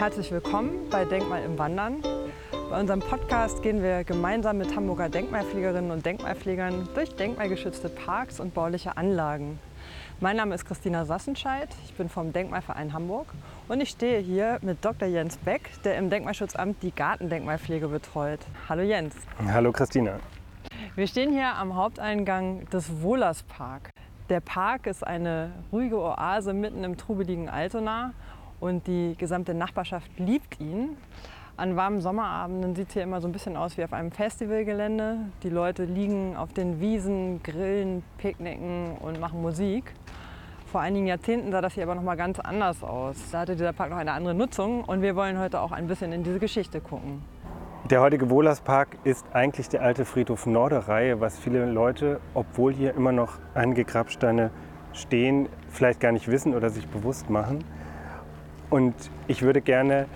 Herzlich willkommen bei Denkmal im Wandern. Bei unserem Podcast gehen wir gemeinsam mit Hamburger Denkmalpflegerinnen und Denkmalpflegern durch denkmalgeschützte Parks und bauliche Anlagen. Mein Name ist Christina Sassenscheid, ich bin vom Denkmalverein Hamburg und ich stehe hier mit Dr. Jens Beck, der im Denkmalschutzamt die Gartendenkmalpflege betreut. Hallo Jens. Hallo Christina. Wir stehen hier am Haupteingang des Wohlers Park. Der Park ist eine ruhige Oase mitten im trubeligen Altona und die gesamte Nachbarschaft liebt ihn. An warmen Sommerabenden sieht es hier immer so ein bisschen aus wie auf einem Festivalgelände. Die Leute liegen auf den Wiesen, grillen, picknicken und machen Musik. Vor einigen Jahrzehnten sah das hier aber noch mal ganz anders aus. Da hatte dieser Park noch eine andere Nutzung und wir wollen heute auch ein bisschen in diese Geschichte gucken. Der heutige Wohlerspark ist eigentlich der alte Friedhof Norderreihe, was viele Leute, obwohl hier immer noch einige Grabsteine stehen, vielleicht gar nicht wissen oder sich bewusst machen. Und ich würde gerne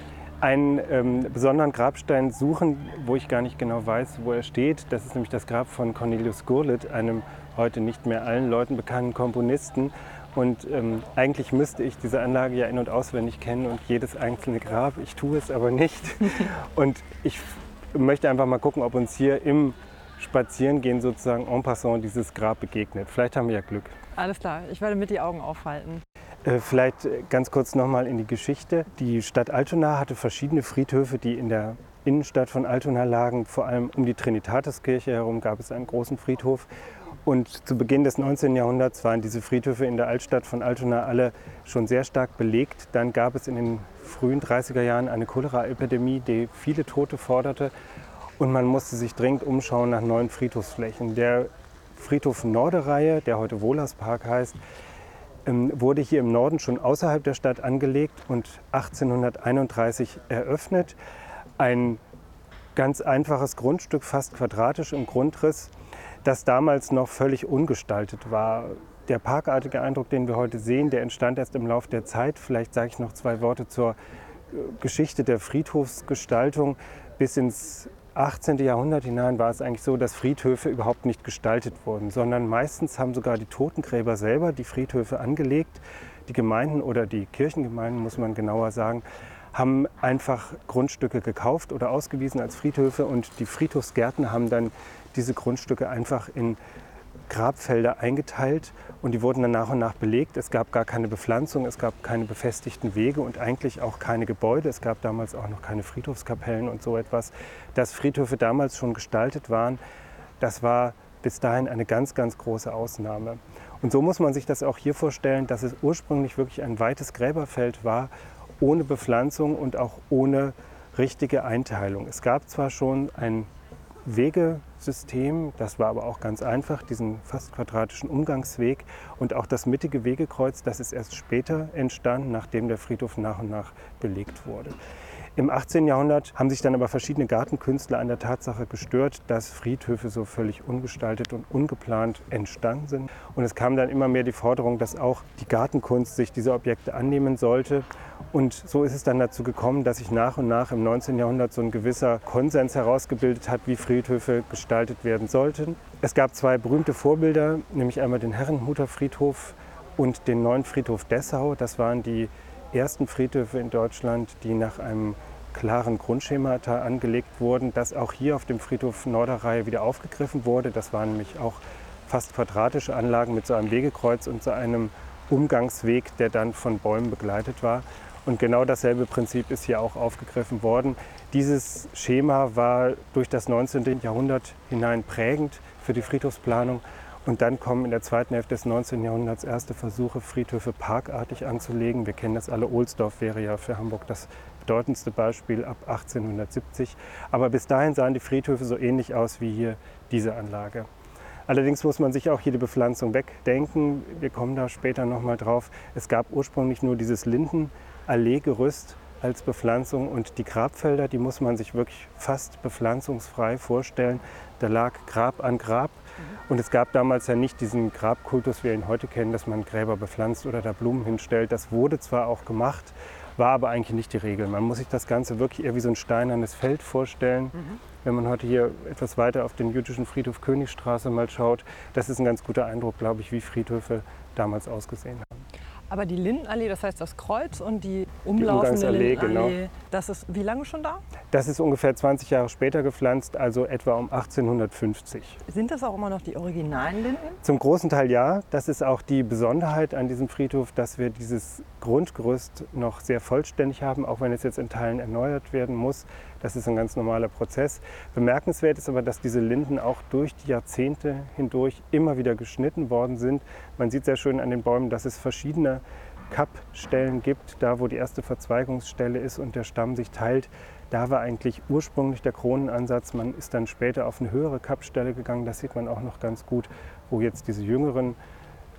einen ähm, besonderen Grabstein suchen, wo ich gar nicht genau weiß, wo er steht. Das ist nämlich das Grab von Cornelius Gurlitt, einem heute nicht mehr allen Leuten bekannten Komponisten. Und ähm, eigentlich müsste ich diese Anlage ja in- und auswendig kennen und jedes einzelne Grab. Ich tue es aber nicht. und ich möchte einfach mal gucken, ob uns hier im Spazierengehen sozusagen en passant dieses Grab begegnet. Vielleicht haben wir ja Glück. Alles klar, ich werde mit die Augen aufhalten. Äh, vielleicht ganz kurz nochmal in die Geschichte. Die Stadt Altona hatte verschiedene Friedhöfe, die in der Innenstadt von Altona lagen. Vor allem um die Trinitatiskirche herum gab es einen großen Friedhof. Und zu Beginn des 19. Jahrhunderts waren diese Friedhöfe in der Altstadt von Altona alle schon sehr stark belegt. Dann gab es in den frühen 30er Jahren eine Cholera-Epidemie, die viele Tote forderte. Und man musste sich dringend umschauen nach neuen Friedhofsflächen. Der Friedhof Norderreihe, der heute Wohlerspark heißt, wurde hier im Norden schon außerhalb der Stadt angelegt und 1831 eröffnet. Ein ganz einfaches Grundstück, fast quadratisch im Grundriss, das damals noch völlig ungestaltet war. Der parkartige Eindruck, den wir heute sehen, der entstand erst im Laufe der Zeit. Vielleicht sage ich noch zwei Worte zur äh, Geschichte der Friedhofsgestaltung. Bis ins 18. Jahrhundert hinein war es eigentlich so, dass Friedhöfe überhaupt nicht gestaltet wurden, sondern meistens haben sogar die Totengräber selber die Friedhöfe angelegt. Die Gemeinden oder die Kirchengemeinden, muss man genauer sagen, haben einfach Grundstücke gekauft oder ausgewiesen als Friedhöfe und die Friedhofsgärten haben dann diese Grundstücke einfach in Grabfelder eingeteilt und die wurden dann nach und nach belegt. Es gab gar keine Bepflanzung, es gab keine befestigten Wege und eigentlich auch keine Gebäude. Es gab damals auch noch keine Friedhofskapellen und so etwas. Dass Friedhöfe damals schon gestaltet waren, das war bis dahin eine ganz, ganz große Ausnahme. Und so muss man sich das auch hier vorstellen, dass es ursprünglich wirklich ein weites Gräberfeld war, ohne Bepflanzung und auch ohne richtige Einteilung. Es gab zwar schon ein Wegesystem. Das war aber auch ganz einfach, diesen fast quadratischen Umgangsweg. Und auch das mittige Wegekreuz, das ist erst später entstanden, nachdem der Friedhof nach und nach belegt wurde. Im 18. Jahrhundert haben sich dann aber verschiedene Gartenkünstler an der Tatsache gestört, dass Friedhöfe so völlig ungestaltet und ungeplant entstanden sind. Und es kam dann immer mehr die Forderung, dass auch die Gartenkunst sich dieser Objekte annehmen sollte. Und so ist es dann dazu gekommen, dass sich nach und nach im 19. Jahrhundert so ein gewisser Konsens herausgebildet hat, wie Friedhöfe gestaltet werden sollten. Es gab zwei berühmte Vorbilder, nämlich einmal den Herrenhuter Friedhof und den neuen Friedhof Dessau. Das waren die ersten Friedhöfe in Deutschland, die nach einem klaren Grundschemata angelegt wurden, das auch hier auf dem Friedhof Norderreihe wieder aufgegriffen wurde. Das waren nämlich auch fast quadratische Anlagen mit so einem Wegekreuz und so einem Umgangsweg, der dann von Bäumen begleitet war. Und genau dasselbe Prinzip ist hier auch aufgegriffen worden. Dieses Schema war durch das 19. Jahrhundert hinein prägend für die Friedhofsplanung. Und dann kommen in der zweiten Hälfte des 19. Jahrhunderts erste Versuche, Friedhöfe parkartig anzulegen. Wir kennen das alle. Ohlsdorf wäre ja für Hamburg das bedeutendste Beispiel ab 1870. Aber bis dahin sahen die Friedhöfe so ähnlich aus wie hier diese Anlage. Allerdings muss man sich auch hier die Bepflanzung wegdenken. Wir kommen da später nochmal drauf. Es gab ursprünglich nur dieses Lindenalleegerüst als Bepflanzung und die Grabfelder, die muss man sich wirklich fast bepflanzungsfrei vorstellen. Da lag Grab an Grab und es gab damals ja nicht diesen Grabkultus, wie wir ihn heute kennen, dass man Gräber bepflanzt oder da Blumen hinstellt. Das wurde zwar auch gemacht, war aber eigentlich nicht die Regel. Man muss sich das Ganze wirklich eher wie so ein steinernes Feld vorstellen. Mhm. Wenn man heute hier etwas weiter auf den jüdischen Friedhof Königstraße mal schaut, das ist ein ganz guter Eindruck, glaube ich, wie Friedhöfe damals ausgesehen haben. Aber die Lindenallee, das heißt das Kreuz und die umlaufende Umgangsallee, Lindenallee, genau. das ist wie lange schon da? Das ist ungefähr 20 Jahre später gepflanzt, also etwa um 1850. Sind das auch immer noch die originalen Linden? Zum großen Teil ja. Das ist auch die Besonderheit an diesem Friedhof, dass wir dieses Grundgerüst noch sehr vollständig haben, auch wenn es jetzt in Teilen erneuert werden muss. Das ist ein ganz normaler Prozess. Bemerkenswert ist aber, dass diese Linden auch durch die Jahrzehnte hindurch immer wieder geschnitten worden sind. Man sieht sehr schön an den Bäumen, dass es verschiedene Kappstellen gibt, da wo die erste Verzweigungsstelle ist und der Stamm sich teilt. Da war eigentlich ursprünglich der Kronenansatz. Man ist dann später auf eine höhere Kappstelle gegangen. Das sieht man auch noch ganz gut, wo jetzt diese jüngeren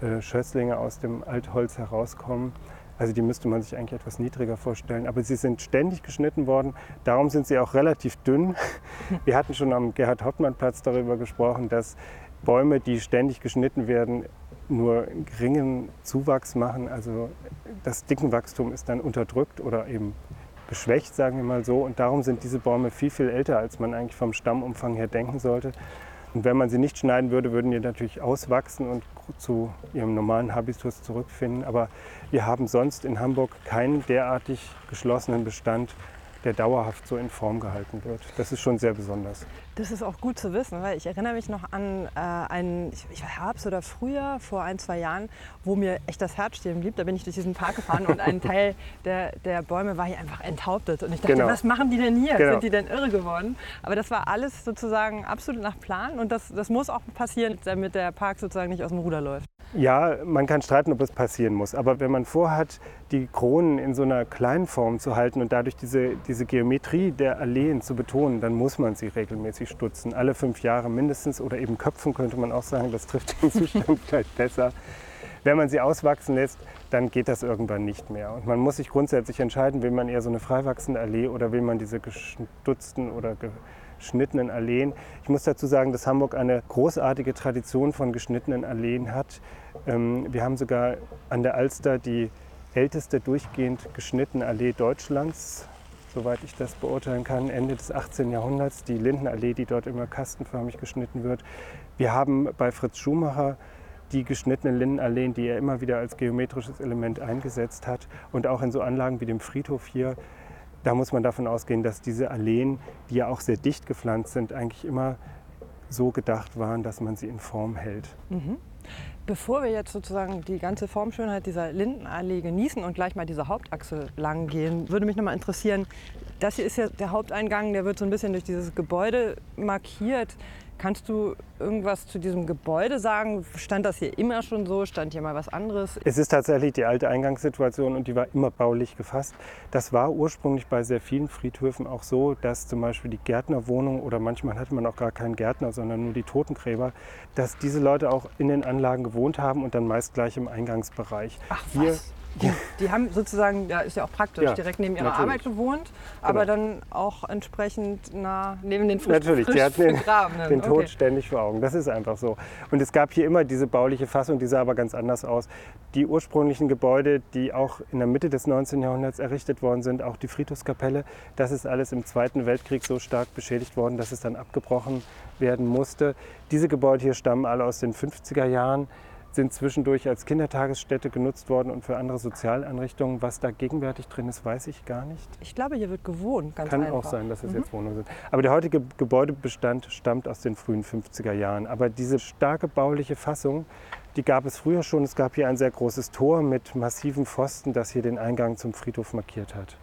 äh, Schösslinge aus dem Altholz herauskommen. Also die müsste man sich eigentlich etwas niedriger vorstellen. Aber sie sind ständig geschnitten worden. Darum sind sie auch relativ dünn. Wir hatten schon am Gerhard-Hauptmann-Platz darüber gesprochen, dass Bäume, die ständig geschnitten werden, nur geringen Zuwachs machen. Also das Dickenwachstum ist dann unterdrückt oder eben geschwächt, sagen wir mal so. Und darum sind diese Bäume viel, viel älter, als man eigentlich vom Stammumfang her denken sollte. Und wenn man sie nicht schneiden würde, würden die natürlich auswachsen und zu ihrem normalen Habitus zurückfinden. Aber wir haben sonst in Hamburg keinen derartig geschlossenen Bestand, der dauerhaft so in Form gehalten wird. Das ist schon sehr besonders. Das ist auch gut zu wissen, weil ich erinnere mich noch an äh, einen, ich, ich Herbst oder Frühjahr vor ein, zwei Jahren, wo mir echt das Herz stehen blieb. Da bin ich durch diesen Park gefahren und ein Teil der, der Bäume war hier einfach enthauptet. Und ich dachte, Genau. was machen die denn hier? Genau. Sind die denn irre geworden? Aber das war alles sozusagen absolut nach Plan und das, das muss auch passieren, damit der Park sozusagen nicht aus dem Ruder läuft. Ja, man kann streiten, ob es passieren muss. Aber wenn man vorhat, die Kronen in so einer kleinen Form zu halten und dadurch diese, diese Geometrie der Alleen zu betonen, dann muss man sie regelmäßig stutzen. Alle fünf Jahre mindestens oder eben köpfen könnte man auch sagen. Das trifft den Zustand vielleicht besser. Wenn man sie auswachsen lässt, dann geht das irgendwann nicht mehr. Und man muss sich grundsätzlich entscheiden, will man eher so eine freiwachsende Allee oder will man diese gestutzten oder geschnittenen Alleen. Ich muss dazu sagen, dass Hamburg eine großartige Tradition von geschnittenen Alleen hat. Ähm, Wir haben sogar an der Alster die älteste durchgehend geschnittene Allee Deutschlands, soweit ich das beurteilen kann, Ende des 18. Jahrhunderts, die Lindenallee, die dort immer kastenförmig geschnitten wird. Wir haben bei Fritz Schumacher die geschnittenen Lindenalleen, die er immer wieder als geometrisches Element eingesetzt hat. Und auch in so Anlagen wie dem Friedhof hier, da muss man davon ausgehen, dass diese Alleen, die ja auch sehr dicht gepflanzt sind, eigentlich immer so gedacht waren, dass man sie in Form hält. Bevor wir jetzt sozusagen die ganze Formschönheit dieser Lindenallee genießen und gleich mal diese Hauptachse lang gehen, würde mich noch mal interessieren, das hier ist ja der Haupteingang, der wird so ein bisschen durch dieses Gebäude markiert. Kannst du irgendwas zu diesem Gebäude sagen? Stand das hier immer schon so? Stand hier mal was anderes? Es ist tatsächlich die alte Eingangssituation und die war immer baulich gefasst. Das war ursprünglich bei sehr vielen Friedhöfen auch so, dass zum Beispiel die Gärtnerwohnung oder manchmal hatte man auch gar keinen Gärtner, sondern nur die Totengräber, dass diese Leute auch in den Anlagen gewohnt haben und dann meist gleich im Eingangsbereich. Ach Hier- was? Die, die haben sozusagen, ja ist ja auch praktisch, Ja, direkt neben ihrer natürlich. Arbeit gewohnt, aber Genau. dann auch entsprechend nah neben den frisch, Natürlich, frisch die hatten den, den Tod Okay. ständig vor Augen. Das ist einfach so. Und es gab hier immer diese bauliche Fassung, die sah aber ganz anders aus. Die ursprünglichen Gebäude, die auch in der Mitte des 19. Jahrhunderts errichtet worden sind, auch die Friedhofskapelle, das ist alles im Zweiten Weltkrieg so stark beschädigt worden, dass es dann abgebrochen werden musste. Diese Gebäude hier stammen alle aus den 50er Jahren sind zwischendurch als Kindertagesstätte genutzt worden und für andere Sozialeinrichtungen. Was da gegenwärtig drin ist, weiß ich gar nicht. Ich glaube, hier wird gewohnt, ganz Kann einfach. auch sein, dass es jetzt Wohnungen sind. Aber der heutige Gebäudebestand stammt aus den frühen 50er Jahren. Aber diese starke bauliche Fassung, die gab es früher schon. Es gab hier ein sehr großes Tor mit massiven Pfosten, das hier den Eingang zum Friedhof markiert hat.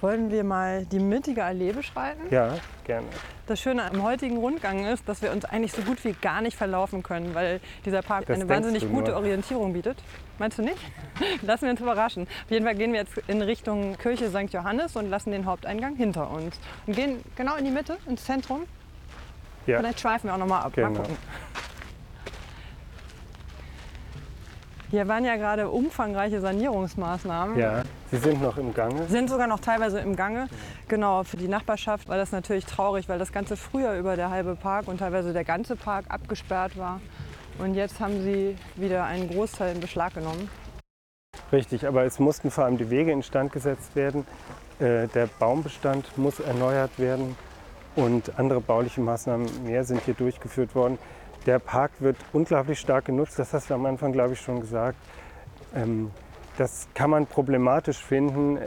Wollen wir mal die mittige Allee beschreiten? Ja, gerne. Das Schöne am heutigen Rundgang ist, dass wir uns eigentlich so gut wie gar nicht verlaufen können, weil dieser Park Das eine wahnsinnig gute. Orientierung bietet. Meinst du nicht? Lassen wir uns überraschen. Auf jeden Fall gehen wir jetzt in Richtung Kirche St. Johannes und lassen den Haupteingang hinter uns. Und gehen genau in die Mitte, ins Zentrum. Ja. Vielleicht schweifen wir auch noch mal ab. Mal Genau. gucken. Hier waren ja gerade umfangreiche Sanierungsmaßnahmen. ja, Sie sind noch im Gange. Sind sogar noch teilweise im Gange. Genau, für die Nachbarschaft war das natürlich traurig, weil das ganze früher über der halbe Park und teilweise der ganze Park abgesperrt war. Und jetzt haben sie wieder einen Großteil in Beschlag genommen. Richtig, aber es mussten vor allem die Wege instand gesetzt werden. Äh, Der Baumbestand muss erneuert werden und andere bauliche Maßnahmen mehr sind hier durchgeführt worden. Der Park wird unglaublich stark genutzt, das hast du am Anfang, glaube ich, schon gesagt. Ähm, Das kann man problematisch finden.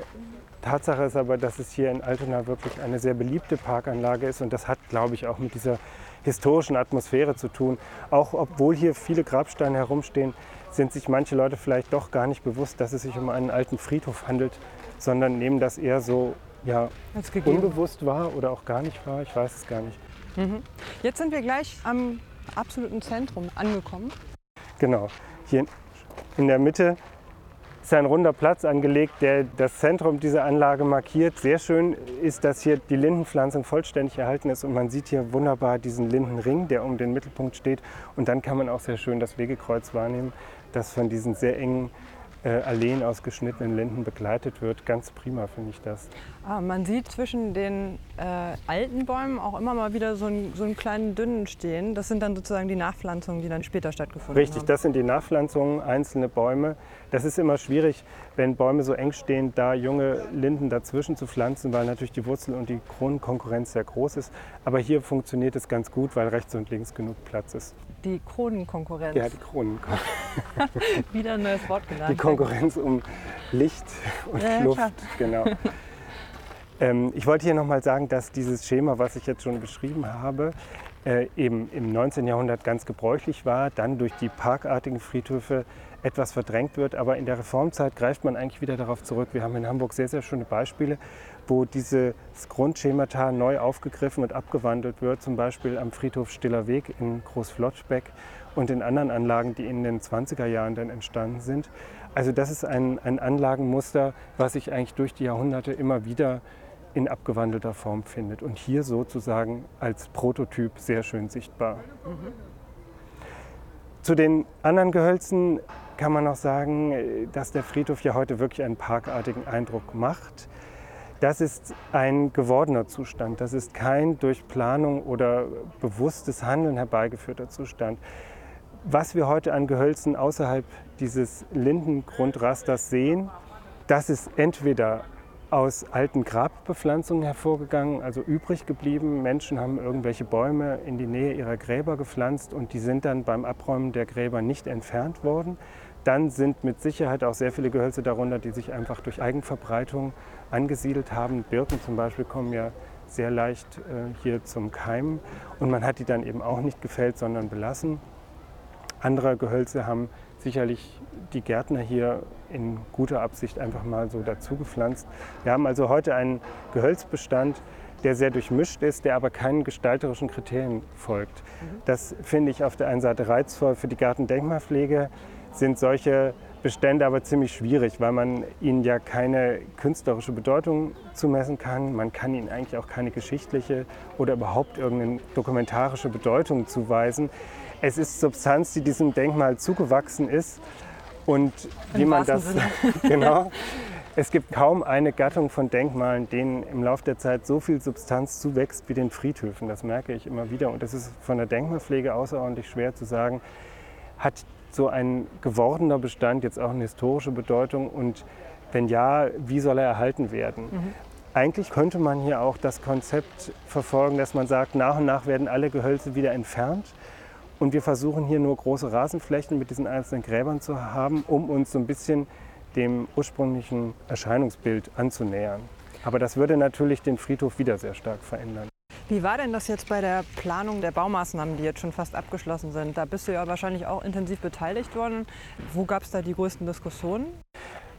Tatsache ist aber, dass es hier in Altona wirklich eine sehr beliebte Parkanlage ist und das hat, glaube ich, auch mit dieser historischen Atmosphäre zu tun. Auch obwohl hier viele Grabsteine herumstehen, sind sich manche Leute vielleicht doch gar nicht bewusst, dass es sich um einen alten Friedhof handelt, sondern nehmen das eher so ja, unbewusst wahr oder auch gar nicht wahr. Ich weiß es gar nicht. Mhm. Jetzt sind wir gleich am absoluten Zentrum angekommen. Genau. Hier in der Mitte ist ein runder Platz angelegt, der das Zentrum dieser Anlage markiert. Sehr schön ist, dass hier die Lindenpflanzung vollständig erhalten ist und man sieht hier wunderbar diesen Lindenring, der um den Mittelpunkt steht. Und dann kann man auch sehr schön das Wegekreuz wahrnehmen, das von diesen sehr engen Alleen aus geschnittenen Linden begleitet wird. Ganz prima finde ich das. Ah, man sieht zwischen den äh, alten Bäumen auch immer mal wieder so, ein, so einen kleinen dünnen stehen. Das sind dann sozusagen die Nachpflanzungen, die dann später stattgefunden Richtig, haben. Richtig, das sind die Nachpflanzungen, einzelne Bäume. Das ist immer schwierig, wenn Bäume so eng stehen, da junge Linden dazwischen zu pflanzen, weil natürlich die Wurzel- und die Kronenkonkurrenz sehr groß ist. Aber hier funktioniert es ganz gut, weil rechts und links genug Platz ist. Die Kronenkonkurrenz. Ja, die Kronenkonkurrenz. Wieder ein neues Wort genannt. Die Konkurrenz um Licht und ja, Luft, klar. genau. ähm, ich wollte hier nochmal sagen, dass dieses Schema, was ich jetzt schon beschrieben habe, äh, eben im 19. Jahrhundert ganz gebräuchlich war, dann durch die parkartigen Friedhöfe etwas verdrängt wird. Aber in der Reformzeit greift man eigentlich wieder darauf zurück. Wir haben in Hamburg sehr, sehr schöne Beispiele, wo dieses Grundschemata neu aufgegriffen und abgewandelt wird. Zum Beispiel am Friedhof Stiller Weg in Großflottschbeck und in anderen Anlagen, die in den 20er Jahren dann entstanden sind. Also das ist ein, ein Anlagenmuster, was sich eigentlich durch die Jahrhunderte immer wieder in abgewandelter Form findet und hier sozusagen als Prototyp sehr schön sichtbar. Mhm. Zu den anderen Gehölzen kann man noch sagen, dass der Friedhof ja heute wirklich einen parkartigen Eindruck macht. Das ist ein gewordener Zustand. Das ist kein durch Planung oder bewusstes Handeln herbeigeführter Zustand. Was wir heute an Gehölzen außerhalb dieses Lindengrundrasters sehen, das ist entweder aus alten Grabbepflanzungen hervorgegangen, also übrig geblieben. Menschen haben irgendwelche Bäume in die Nähe ihrer Gräber gepflanzt und die sind dann beim Abräumen der Gräber nicht entfernt worden. Dann sind mit Sicherheit auch sehr viele Gehölze darunter, die sich einfach durch Eigenverbreitung angesiedelt haben. Birken zum Beispiel kommen ja sehr leicht äh, hier zum Keimen und man hat die dann eben auch nicht gefällt, sondern belassen. Andere Gehölze haben sicherlich die Gärtner hier in guter Absicht einfach mal so dazu gepflanzt. Wir haben also heute einen Gehölzbestand, der sehr durchmischt ist, der aber keinen gestalterischen Kriterien folgt. Mhm. Das finde ich auf der einen Seite reizvoll. Für die Gartendenkmalpflege sind solche Bestände aber ziemlich schwierig, weil man ihnen ja keine künstlerische Bedeutung zumessen kann. Man kann ihnen eigentlich auch keine geschichtliche oder überhaupt irgendeine dokumentarische Bedeutung zuweisen. Es ist Substanz, die diesem Denkmal zugewachsen ist. Und Im wie man das genau. Es gibt kaum eine Gattung von Denkmalen, denen im Laufe der Zeit so viel Substanz zuwächst wie den Friedhöfen. Das merke ich immer wieder. Und das ist von der Denkmalpflege außerordentlich schwer zu sagen. Hat so ein gewordener Bestand jetzt auch eine historische Bedeutung? Und wenn ja, wie soll er erhalten werden? Mhm. Eigentlich könnte man hier auch das Konzept verfolgen, dass man sagt, nach und nach werden alle Gehölze wieder entfernt und wir versuchen hier nur große Rasenflächen mit diesen einzelnen Gräbern zu haben, um uns so ein bisschen dem ursprünglichen Erscheinungsbild anzunähern. Aber das würde natürlich den Friedhof wieder sehr stark verändern. Wie war denn das jetzt bei der Planung der Baumaßnahmen, die jetzt schon fast abgeschlossen sind? Da bist du ja wahrscheinlich auch intensiv beteiligt worden. Wo gab es da die größten Diskussionen?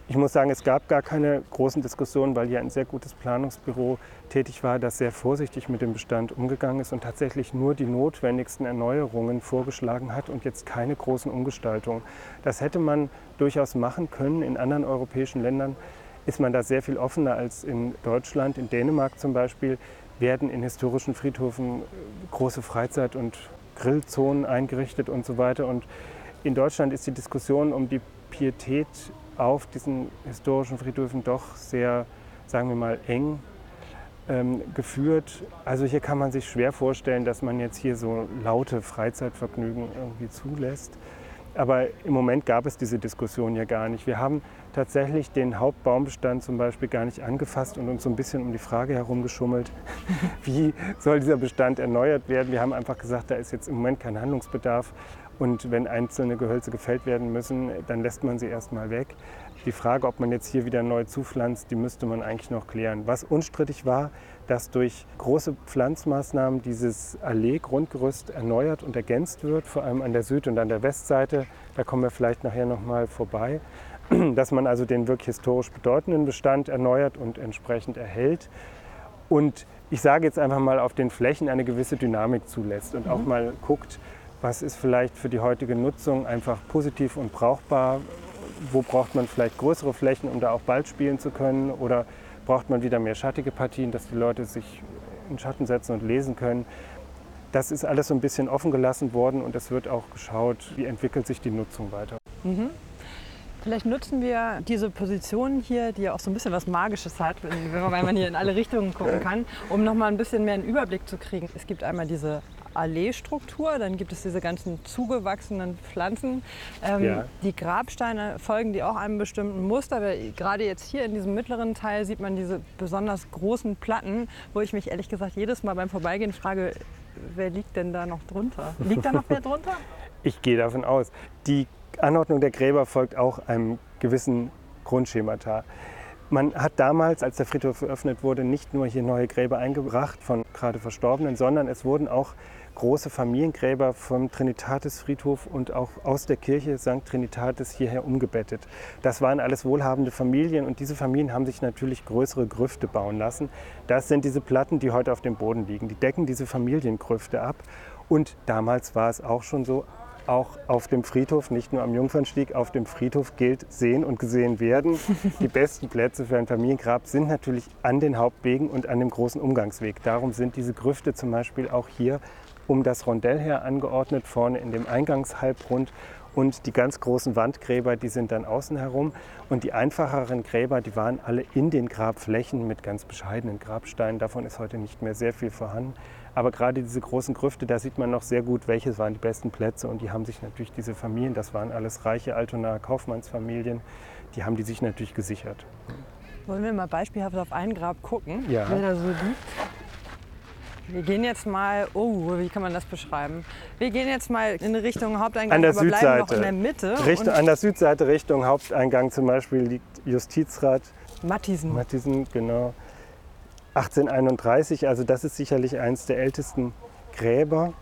Ich muss sagen, es gab gar keine großen Diskussionen, weil hier ein sehr gutes Planungsbüro tätig war, das sehr vorsichtig mit dem Bestand umgegangen ist und tatsächlich nur die notwendigsten Erneuerungen vorgeschlagen hat und jetzt keine großen Umgestaltungen. Das hätte man durchaus machen können. In anderen europäischen Ländern ist man da sehr viel offener als in Deutschland. In Dänemark zum Beispiel werden in historischen Friedhöfen große Freizeit- und Grillzonen eingerichtet und so weiter. Und in Deutschland ist die Diskussion um die Pietät auf diesen historischen Friedhöfen doch sehr, sagen wir mal, eng ähm, geführt. Also hier kann man sich schwer vorstellen, dass man jetzt hier so laute Freizeitvergnügen irgendwie zulässt. Aber im Moment gab es diese Diskussion ja gar nicht. Wir haben tatsächlich den Hauptbaumbestand zum Beispiel gar nicht angefasst und uns so ein bisschen um die Frage herumgeschummelt, wie soll dieser Bestand erneuert werden. Wir haben einfach gesagt, da ist jetzt im Moment kein Handlungsbedarf Und wenn einzelne Gehölze gefällt werden müssen, dann lässt man sie erstmal weg. Die Frage, ob man jetzt hier wieder neu zupflanzt, die müsste man eigentlich noch klären. Was unstrittig war, dass durch große Pflanzmaßnahmen dieses Allee-Grundgerüst erneuert und ergänzt wird, vor allem an der Süd- und an der Westseite. Da kommen wir vielleicht nachher noch mal vorbei. Dass man also den wirklich historisch bedeutenden Bestand erneuert und entsprechend erhält. Und ich sage jetzt einfach mal, auf den Flächen eine gewisse Dynamik zulässt und auch mhm. mal guckt, was ist vielleicht für die heutige Nutzung einfach positiv und brauchbar, wo braucht man vielleicht größere Flächen, um da auch Ball spielen zu können oder braucht man wieder mehr schattige Partien, dass die Leute sich in Schatten setzen und lesen können. Das ist alles so ein bisschen offen gelassen worden und es wird auch geschaut, wie entwickelt sich die Nutzung weiter. Mhm. Vielleicht nutzen wir diese Position hier, die ja auch so ein bisschen was Magisches hat, weil man hier in alle Richtungen gucken kann, um noch mal ein bisschen mehr einen Überblick zu kriegen. Es gibt einmal diese Alleestruktur, dann gibt es diese ganzen zugewachsenen Pflanzen. Ähm, ja. Die Grabsteine folgen die auch einem bestimmten Muster. Aber gerade jetzt hier in diesem mittleren Teil sieht man diese besonders großen Platten, wo ich mich ehrlich gesagt jedes Mal beim Vorbeigehen frage, wer liegt denn da noch drunter? Liegt da noch wer drunter? Ich gehe davon aus. Die Anordnung der Gräber folgt auch einem gewissen Grundschemata. Man hat damals, als der Friedhof eröffnet wurde, nicht nur hier neue Gräber eingebracht von gerade Verstorbenen, sondern es wurden auch große Familiengräber vom Trinitatisfriedhof und auch aus der Kirche St. Trinitatis hierher umgebettet. Das waren alles wohlhabende Familien und diese Familien haben sich natürlich größere Grüfte bauen lassen. Das sind diese Platten, die heute auf dem Boden liegen. Die decken diese Familiengrüfte ab. Und damals war es auch schon so, auch auf dem Friedhof, nicht nur am Jungfernstieg, auf dem Friedhof gilt sehen und gesehen werden. Die besten Plätze für ein Familiengrab sind natürlich an den Hauptwegen und an dem großen Umgangsweg. Darum sind diese Grüfte zum Beispiel auch hier um das Rondell her angeordnet, vorne in dem Eingangshalbrund. Und die ganz großen Wandgräber, die sind dann außen herum. Und die einfacheren Gräber, die waren alle in den Grabflächen mit ganz bescheidenen Grabsteinen. Davon ist heute nicht mehr sehr viel vorhanden. Aber gerade diese großen Grüfte, da sieht man noch sehr gut, welches waren die besten Plätze. Und die haben sich natürlich diese Familien, das waren alles reiche Altonaer Kaufmannsfamilien, die haben die sich natürlich gesichert. Wollen wir mal beispielhaft auf ein Grab gucken, ja. wer da so liegt? Wir gehen jetzt mal, oh, wie kann man das beschreiben? Wir gehen jetzt mal in Richtung Haupteingang, an der aber Südseite. bleiben noch in der Mitte. Richtung, an der Südseite Richtung Haupteingang zum Beispiel liegt Justizrat Mattisen. Mattisen, genau. 1831, also das ist sicherlich eines der ältesten Gräber.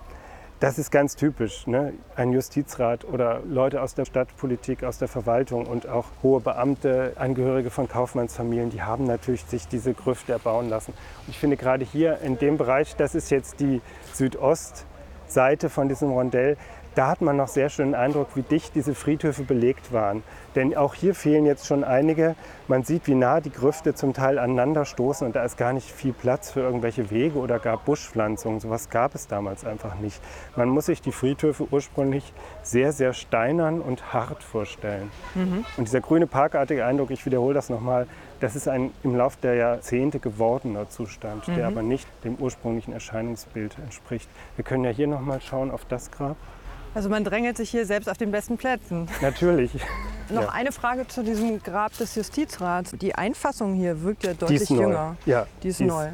Das ist ganz typisch. Ne? Ein Justizrat oder Leute aus der Stadtpolitik, aus der Verwaltung und auch hohe Beamte, Angehörige von Kaufmannsfamilien, die haben natürlich sich diese Grüfte erbauen lassen. Und ich finde gerade hier in dem Bereich, das ist jetzt die Südostseite von diesem Rondell, da hat man noch sehr schön den Eindruck, wie dicht diese Friedhöfe belegt waren. Denn auch hier fehlen jetzt schon einige. Man sieht, wie nah die Grüfte zum Teil aneinander stoßen und da ist gar nicht viel Platz für irgendwelche Wege oder gar Buschpflanzungen. Sowas gab es damals einfach nicht. Man muss sich die Friedhöfe ursprünglich sehr, sehr steinern und hart vorstellen. Mhm. Und dieser grüne parkartige Eindruck, ich wiederhole das nochmal, das ist ein im Laufe der Jahrzehnte gewordener Zustand, mhm. der aber nicht dem ursprünglichen Erscheinungsbild entspricht. Wir können ja hier nochmal schauen auf das Grab. Also man drängelt sich hier selbst auf den besten Plätzen. Natürlich. Noch ja. eine Frage zu diesem Grab des Justizrats. Die Einfassung hier wirkt ja deutlich jünger. Ja, die ist die neu.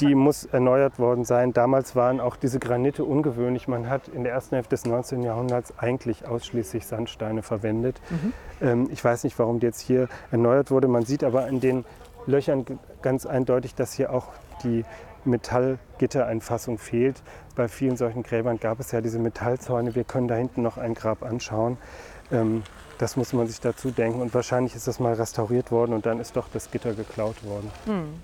die muss erneuert worden sein. Damals waren auch diese Granite ungewöhnlich. Man hat in der ersten Hälfte des 19. Jahrhunderts eigentlich ausschließlich Sandsteine verwendet. Mhm. Ähm, ich weiß nicht, warum die jetzt hier erneuert wurde. Man sieht aber in den Löchern ganz eindeutig, dass hier auch die Metallgittereinfassung fehlt. Bei vielen solchen Gräbern gab es ja diese Metallzäune. Wir können da hinten noch ein Grab anschauen. Ähm, das muss man sich dazu denken. Und wahrscheinlich ist das mal restauriert worden und dann ist doch das Gitter geklaut worden. Hm.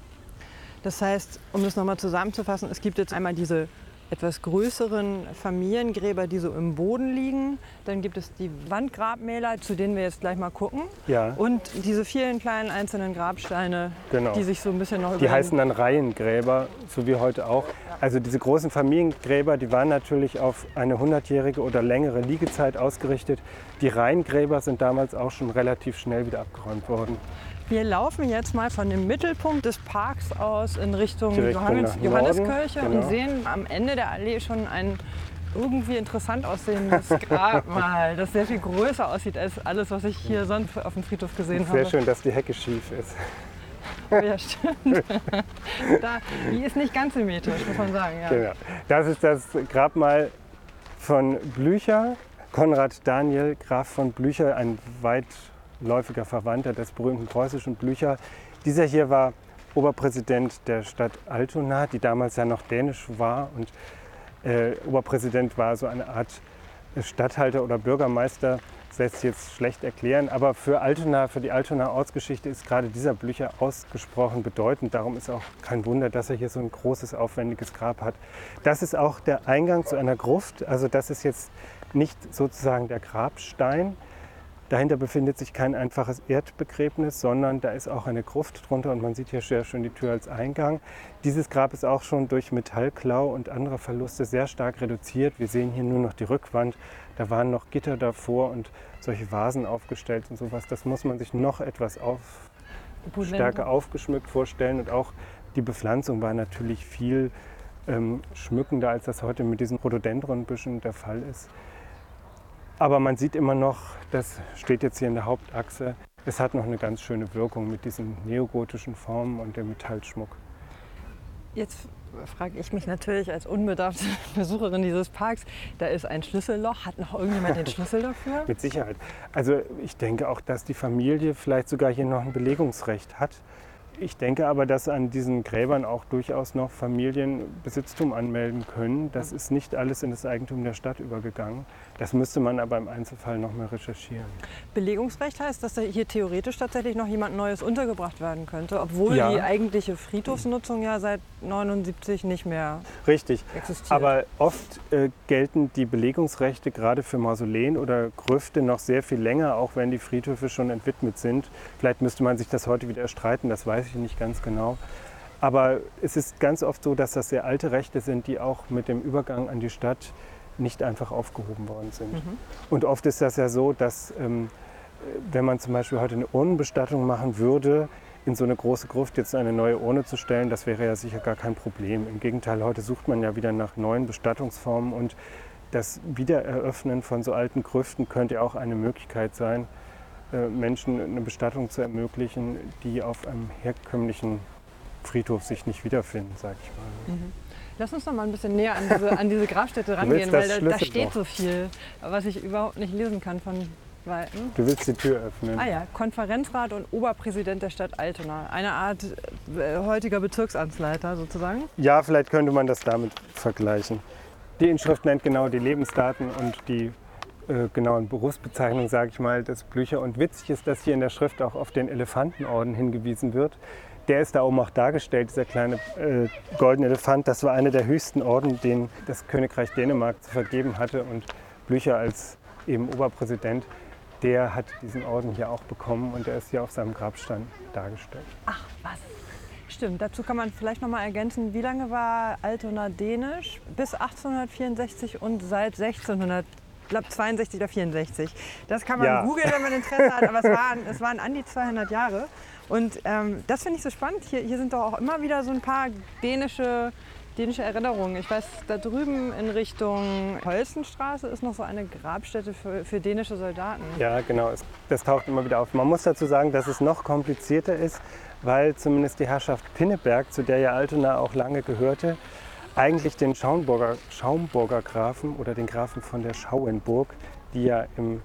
Das heißt, um das nochmal zusammenzufassen, es gibt jetzt einmal diese etwas größeren Familiengräber, die so im Boden liegen. Dann gibt es die Wandgrabmäler, zu denen wir jetzt gleich mal gucken. Ja. Und diese vielen kleinen einzelnen Grabsteine, genau. die sich so ein bisschen noch Die heißen dann Reihengräber, so wie heute auch. Also diese großen Familiengräber, die waren natürlich auf eine hundertjährige oder längere Liegezeit ausgerichtet. Die Reihengräber sind damals auch schon relativ schnell wieder abgeräumt worden. Wir laufen jetzt mal von dem Mittelpunkt des Parks aus in Richtung Johannes, Johanneskirche genau. und sehen am Ende der Allee schon ein irgendwie interessant aussehendes Grabmal, das sehr viel größer aussieht als alles, was ich hier sonst auf dem Friedhof gesehen sehr habe. Sehr schön, dass die Hecke schief ist. Oh ja, stimmt. da, die ist nicht ganz symmetrisch, muss man sagen. Ja. Genau. Das ist das Grabmal von Blücher Konrad Daniel Graf von Blücher, ein weitläufiger Verwandter des berühmten preußischen Blücher. Dieser hier war Oberpräsident der Stadt Altona, die damals ja noch dänisch war. Und äh, Oberpräsident war so eine Art Stadthalter oder Bürgermeister das lässt sich jetzt schlecht erklären, aber für Altona, für die Altona Ortsgeschichte ist gerade dieser Blücher ausgesprochen bedeutend. Darum ist auch kein Wunder, dass er hier so ein großes, aufwendiges Grab hat. Das ist auch der Eingang zu einer Gruft. Also das ist jetzt nicht sozusagen der Grabstein, Dahinter befindet sich kein einfaches Erdbegräbnis, sondern da ist auch eine Gruft drunter und man sieht hier sehr schön die Tür als Eingang. Dieses Grab ist auch schon durch Metallklau und andere Verluste sehr stark reduziert. Wir sehen hier nur noch die Rückwand. Da waren noch Gitter davor und solche Vasen aufgestellt und sowas. Das muss man sich noch etwas auf, stärker aufgeschmückt vorstellen. Und auch die Bepflanzung war natürlich viel ähm, schmückender, als das heute mit diesen Rhododendronbüschen der Fall ist. Aber man sieht immer noch, das steht jetzt hier in der Hauptachse, es hat noch eine ganz schöne Wirkung mit diesen neogotischen Formen und dem Metallschmuck. Jetzt frage ich mich natürlich als unbedarfte Besucherin dieses Parks, da ist ein Schlüsselloch. Hat noch irgendjemand den Schlüssel dafür? Mit Sicherheit. Also ich denke auch, dass die Familie vielleicht sogar hier noch ein Belegungsrecht hat. Ich denke aber, dass an diesen Gräbern auch durchaus noch Familien Besitztum anmelden können. Das ist nicht alles in das Eigentum der Stadt übergegangen. Das müsste man aber im Einzelfall noch mal recherchieren. Belegungsrecht heißt, dass da hier theoretisch tatsächlich noch jemand Neues untergebracht werden könnte, obwohl ja. die eigentliche Friedhofsnutzung ja seit 79 nicht mehr Richtig. existiert. Aber oft äh, gelten die Belegungsrechte gerade für Mausoleen oder Grüfte noch sehr viel länger, auch wenn die Friedhöfe schon entwidmet sind. Vielleicht müsste man sich das heute wieder erstreiten, das weiß ich nicht ganz genau. Aber es ist ganz oft so, dass das sehr alte Rechte sind, die auch mit dem Übergang an die Stadt nicht einfach aufgehoben worden sind. Mhm. Und oft ist das ja so, dass ähm, wenn man zum Beispiel heute eine Urnenbestattung machen würde, in so eine große Gruft jetzt eine neue Urne zu stellen, das wäre ja sicher gar kein Problem. Im Gegenteil, heute sucht man ja wieder nach neuen Bestattungsformen und das Wiedereröffnen von so alten Grüften könnte auch eine Möglichkeit sein, äh, Menschen eine Bestattung zu ermöglichen, die auf einem herkömmlichen Friedhof sich nicht wiederfinden, sage ich mal. Mhm. Lass uns noch mal ein bisschen näher an diese, an diese Grabstätte rangehen, weil da, da, steht so viel, was ich überhaupt nicht lesen kann von Weitem. Du willst die Tür öffnen. Ah ja, Konferenzrat und Oberpräsident der Stadt Altona. Eine Art äh, heutiger Bezirksamtsleiter sozusagen. Ja, vielleicht könnte man das damit vergleichen. Die Inschrift nennt genau die Lebensdaten und die äh, genauen Berufsbezeichnungen, sage ich mal, des Blücher. Und witzig ist, dass hier in der Schrift auch auf den Elefantenorden hingewiesen wird. Der ist da oben auch dargestellt, dieser kleine äh, goldene Elefant. Das war einer der höchsten Orden, den das Königreich Dänemark zu vergeben hatte. Und Blücher als eben Oberpräsident, der hat diesen Orden hier auch bekommen und der ist hier auf seinem Grabstein dargestellt. Ach was. Stimmt, dazu kann man vielleicht noch mal ergänzen, wie lange war Altona dänisch? Bis 1864 und seit 1600 ich glaube 62 oder 64. Das kann man ja. googeln, wenn man Interesse hat, aber es waren, es waren an die 200 Jahre. Und ähm, das finde ich so spannend. Hier, hier sind doch auch immer wieder so ein paar dänische, dänische Erinnerungen. Ich weiß, da drüben in Richtung Holzenstraße ist noch so eine Grabstätte für, für dänische Soldaten. Ja, genau. Das taucht immer wieder auf. Man muss dazu sagen, dass es noch komplizierter ist, weil zumindest die Herrschaft Pinneberg, zu der ja Altona auch lange gehörte, eigentlich den Schaumburger, Schaumburger Grafen oder den Grafen von der Schauenburg, die ja im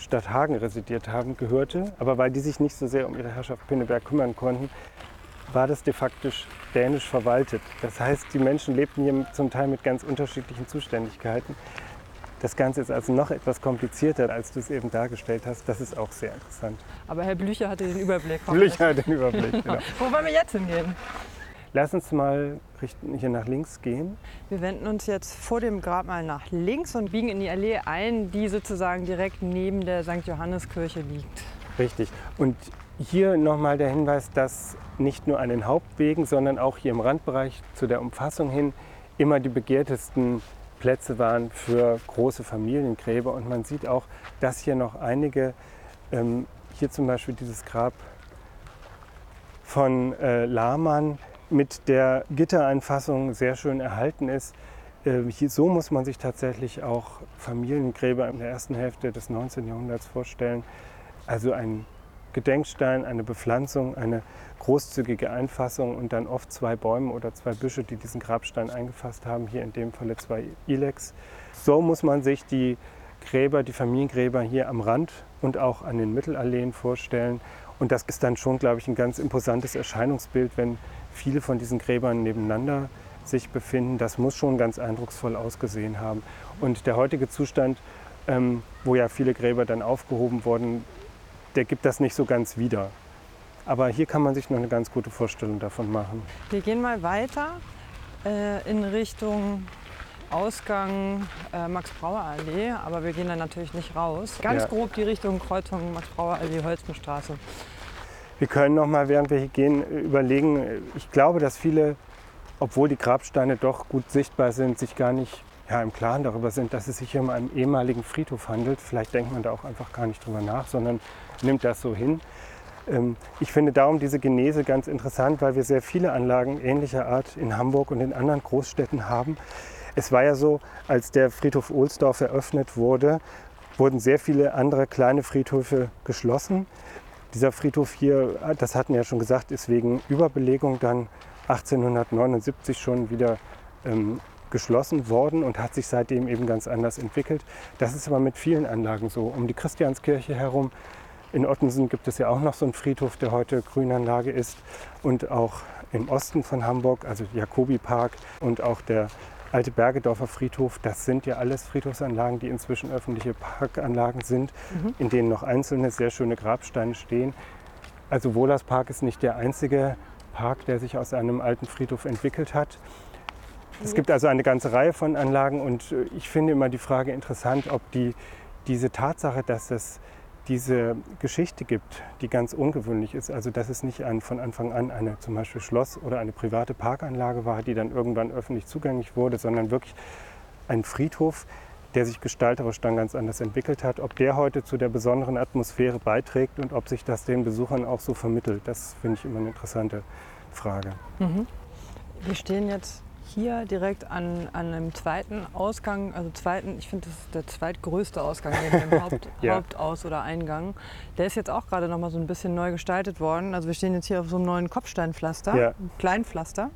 Stadt Hagen residiert haben, gehörte. Aber weil die sich nicht so sehr um ihre Herrschaft Pinneberg kümmern konnten, war das de facto dänisch verwaltet. Das heißt, die Menschen lebten hier zum Teil mit ganz unterschiedlichen Zuständigkeiten. Das Ganze ist also noch etwas komplizierter, als du es eben dargestellt hast. Das ist auch sehr interessant. Aber Herr Blücher hatte den Überblick. Blücher hat den Überblick, genau. Wo wollen wir jetzt hingehen? Lass uns mal hier nach links gehen. Wir wenden uns jetzt vor dem Grabmal nach links und biegen in die Allee ein, die sozusagen direkt neben der St. Johanneskirche liegt. Richtig. Und hier nochmal der Hinweis, dass nicht nur an den Hauptwegen, sondern auch hier im Randbereich zu der Umfassung hin immer die begehrtesten Plätze waren für große Familiengräber. Und man sieht auch, dass hier noch einige, ähm, hier zum Beispiel dieses Grab von äh, Lahmann, mit der Gittereinfassung sehr schön erhalten ist. Äh, so muss man sich tatsächlich auch Familiengräber in der ersten Hälfte des 19. Jahrhunderts vorstellen. Also ein Gedenkstein, eine Bepflanzung, eine großzügige Einfassung und dann oft zwei Bäume oder zwei Büsche, die diesen Grabstein eingefasst haben, hier in dem Falle zwei Ilex. So muss man sich die Gräber, die Familiengräber hier am Rand und auch an den Mittelalleen vorstellen. Und das ist dann schon, glaube ich, ein ganz imposantes Erscheinungsbild, wenn viele von diesen Gräbern nebeneinander sich befinden. Das muss schon ganz eindrucksvoll ausgesehen haben. Und der heutige Zustand, ähm, wo ja viele Gräber dann aufgehoben wurden, der gibt das nicht so ganz wieder. Aber hier kann man sich noch eine ganz gute Vorstellung davon machen. Wir gehen mal weiter äh, in Richtung Ausgang äh, Max-Brauer-Allee, aber wir gehen dann natürlich nicht raus. Ganz Ja. grob die Richtung Kreuzung Max-Brauer-Allee, Holstenstraße. Wir können noch mal, während wir hier gehen, überlegen. Ich glaube, dass viele, obwohl die Grabsteine doch gut sichtbar sind, sich gar nicht ja, im Klaren darüber sind, dass es sich hier um einen ehemaligen Friedhof handelt. Vielleicht denkt man da auch einfach gar nicht drüber nach, sondern nimmt das so hin. Ähm, Ich finde darum diese Genese ganz interessant, weil wir sehr viele Anlagen ähnlicher Art in Hamburg und in anderen Großstädten haben. Es war ja so, als der Friedhof Ohlsdorf eröffnet wurde, wurden sehr viele andere kleine Friedhöfe geschlossen. Dieser Friedhof hier, das hatten wir ja schon gesagt, ist wegen Überbelegung dann 1879 schon wieder ähm, geschlossen worden und hat sich seitdem eben ganz anders entwickelt. Das ist aber mit vielen Anlagen so. Um die Christianskirche herum in Ottensen gibt es ja auch noch so einen Friedhof, der heute Grünanlage ist. Und auch im Osten von Hamburg, also Jakobi-Park und auch der alte Bergedorfer Friedhof, das sind ja alles Friedhofsanlagen, die inzwischen öffentliche Parkanlagen sind, in denen noch einzelne sehr schöne Grabsteine stehen. Also Wohlers Park ist nicht der einzige Park, der sich aus einem alten Friedhof entwickelt hat. Es gibt also eine ganze Reihe von Anlagen und äh, ich finde immer die Frage interessant, ob die, diese Tatsache, dass es diese Geschichte gibt, die ganz ungewöhnlich ist, also dass es nicht ein, von Anfang an eine zum Beispiel Schloss oder eine private Parkanlage war, die dann irgendwann öffentlich zugänglich wurde, sondern wirklich ein Friedhof, der sich gestalterisch dann ganz anders entwickelt hat, ob der heute zu der besonderen Atmosphäre beiträgt und ob sich das den Besuchern auch so vermittelt, das finde ich immer eine interessante Frage. Wir stehen jetzt hier direkt an, an einem zweiten Ausgang, also zweiten, ich finde das ist der zweitgrößte Ausgang neben dem Haupt, Ja. Hauptaus- oder Eingang. Der ist jetzt auch gerade noch mal so ein bisschen neu gestaltet worden. Also wir stehen jetzt hier auf so einem neuen Kopfsteinpflaster, Ja. Kleinpflaster.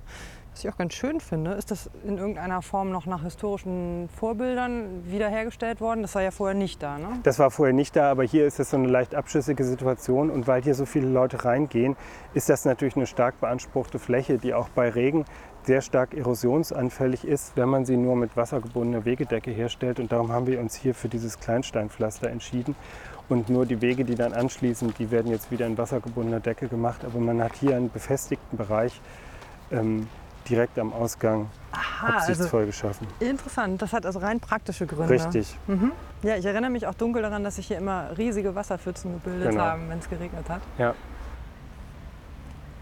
Was ich auch ganz schön finde, ist das in irgendeiner Form noch nach historischen Vorbildern wiederhergestellt worden. Das war ja vorher nicht da, ne? Das war vorher nicht da, aber hier ist es so eine leicht abschüssige Situation und weil hier so viele Leute reingehen, ist das natürlich eine stark beanspruchte Fläche, die auch bei Regen sehr stark erosionsanfällig ist, wenn man sie nur mit wassergebundener Wegedecke herstellt. Und darum haben wir uns hier für dieses Kleinsteinpflaster entschieden. Und nur die Wege, die dann anschließen, die werden jetzt wieder in wassergebundener Decke gemacht. Aber man hat hier einen befestigten Bereich ähm, direkt am Ausgang Aha, also absichtsvoll geschaffen. interessant. Das hat also rein praktische Gründe. Richtig. Mhm. Ja, ich erinnere mich auch dunkel daran, dass sich hier immer riesige Wasserpfützen gebildet Genau. haben, wenn es geregnet hat. Ja.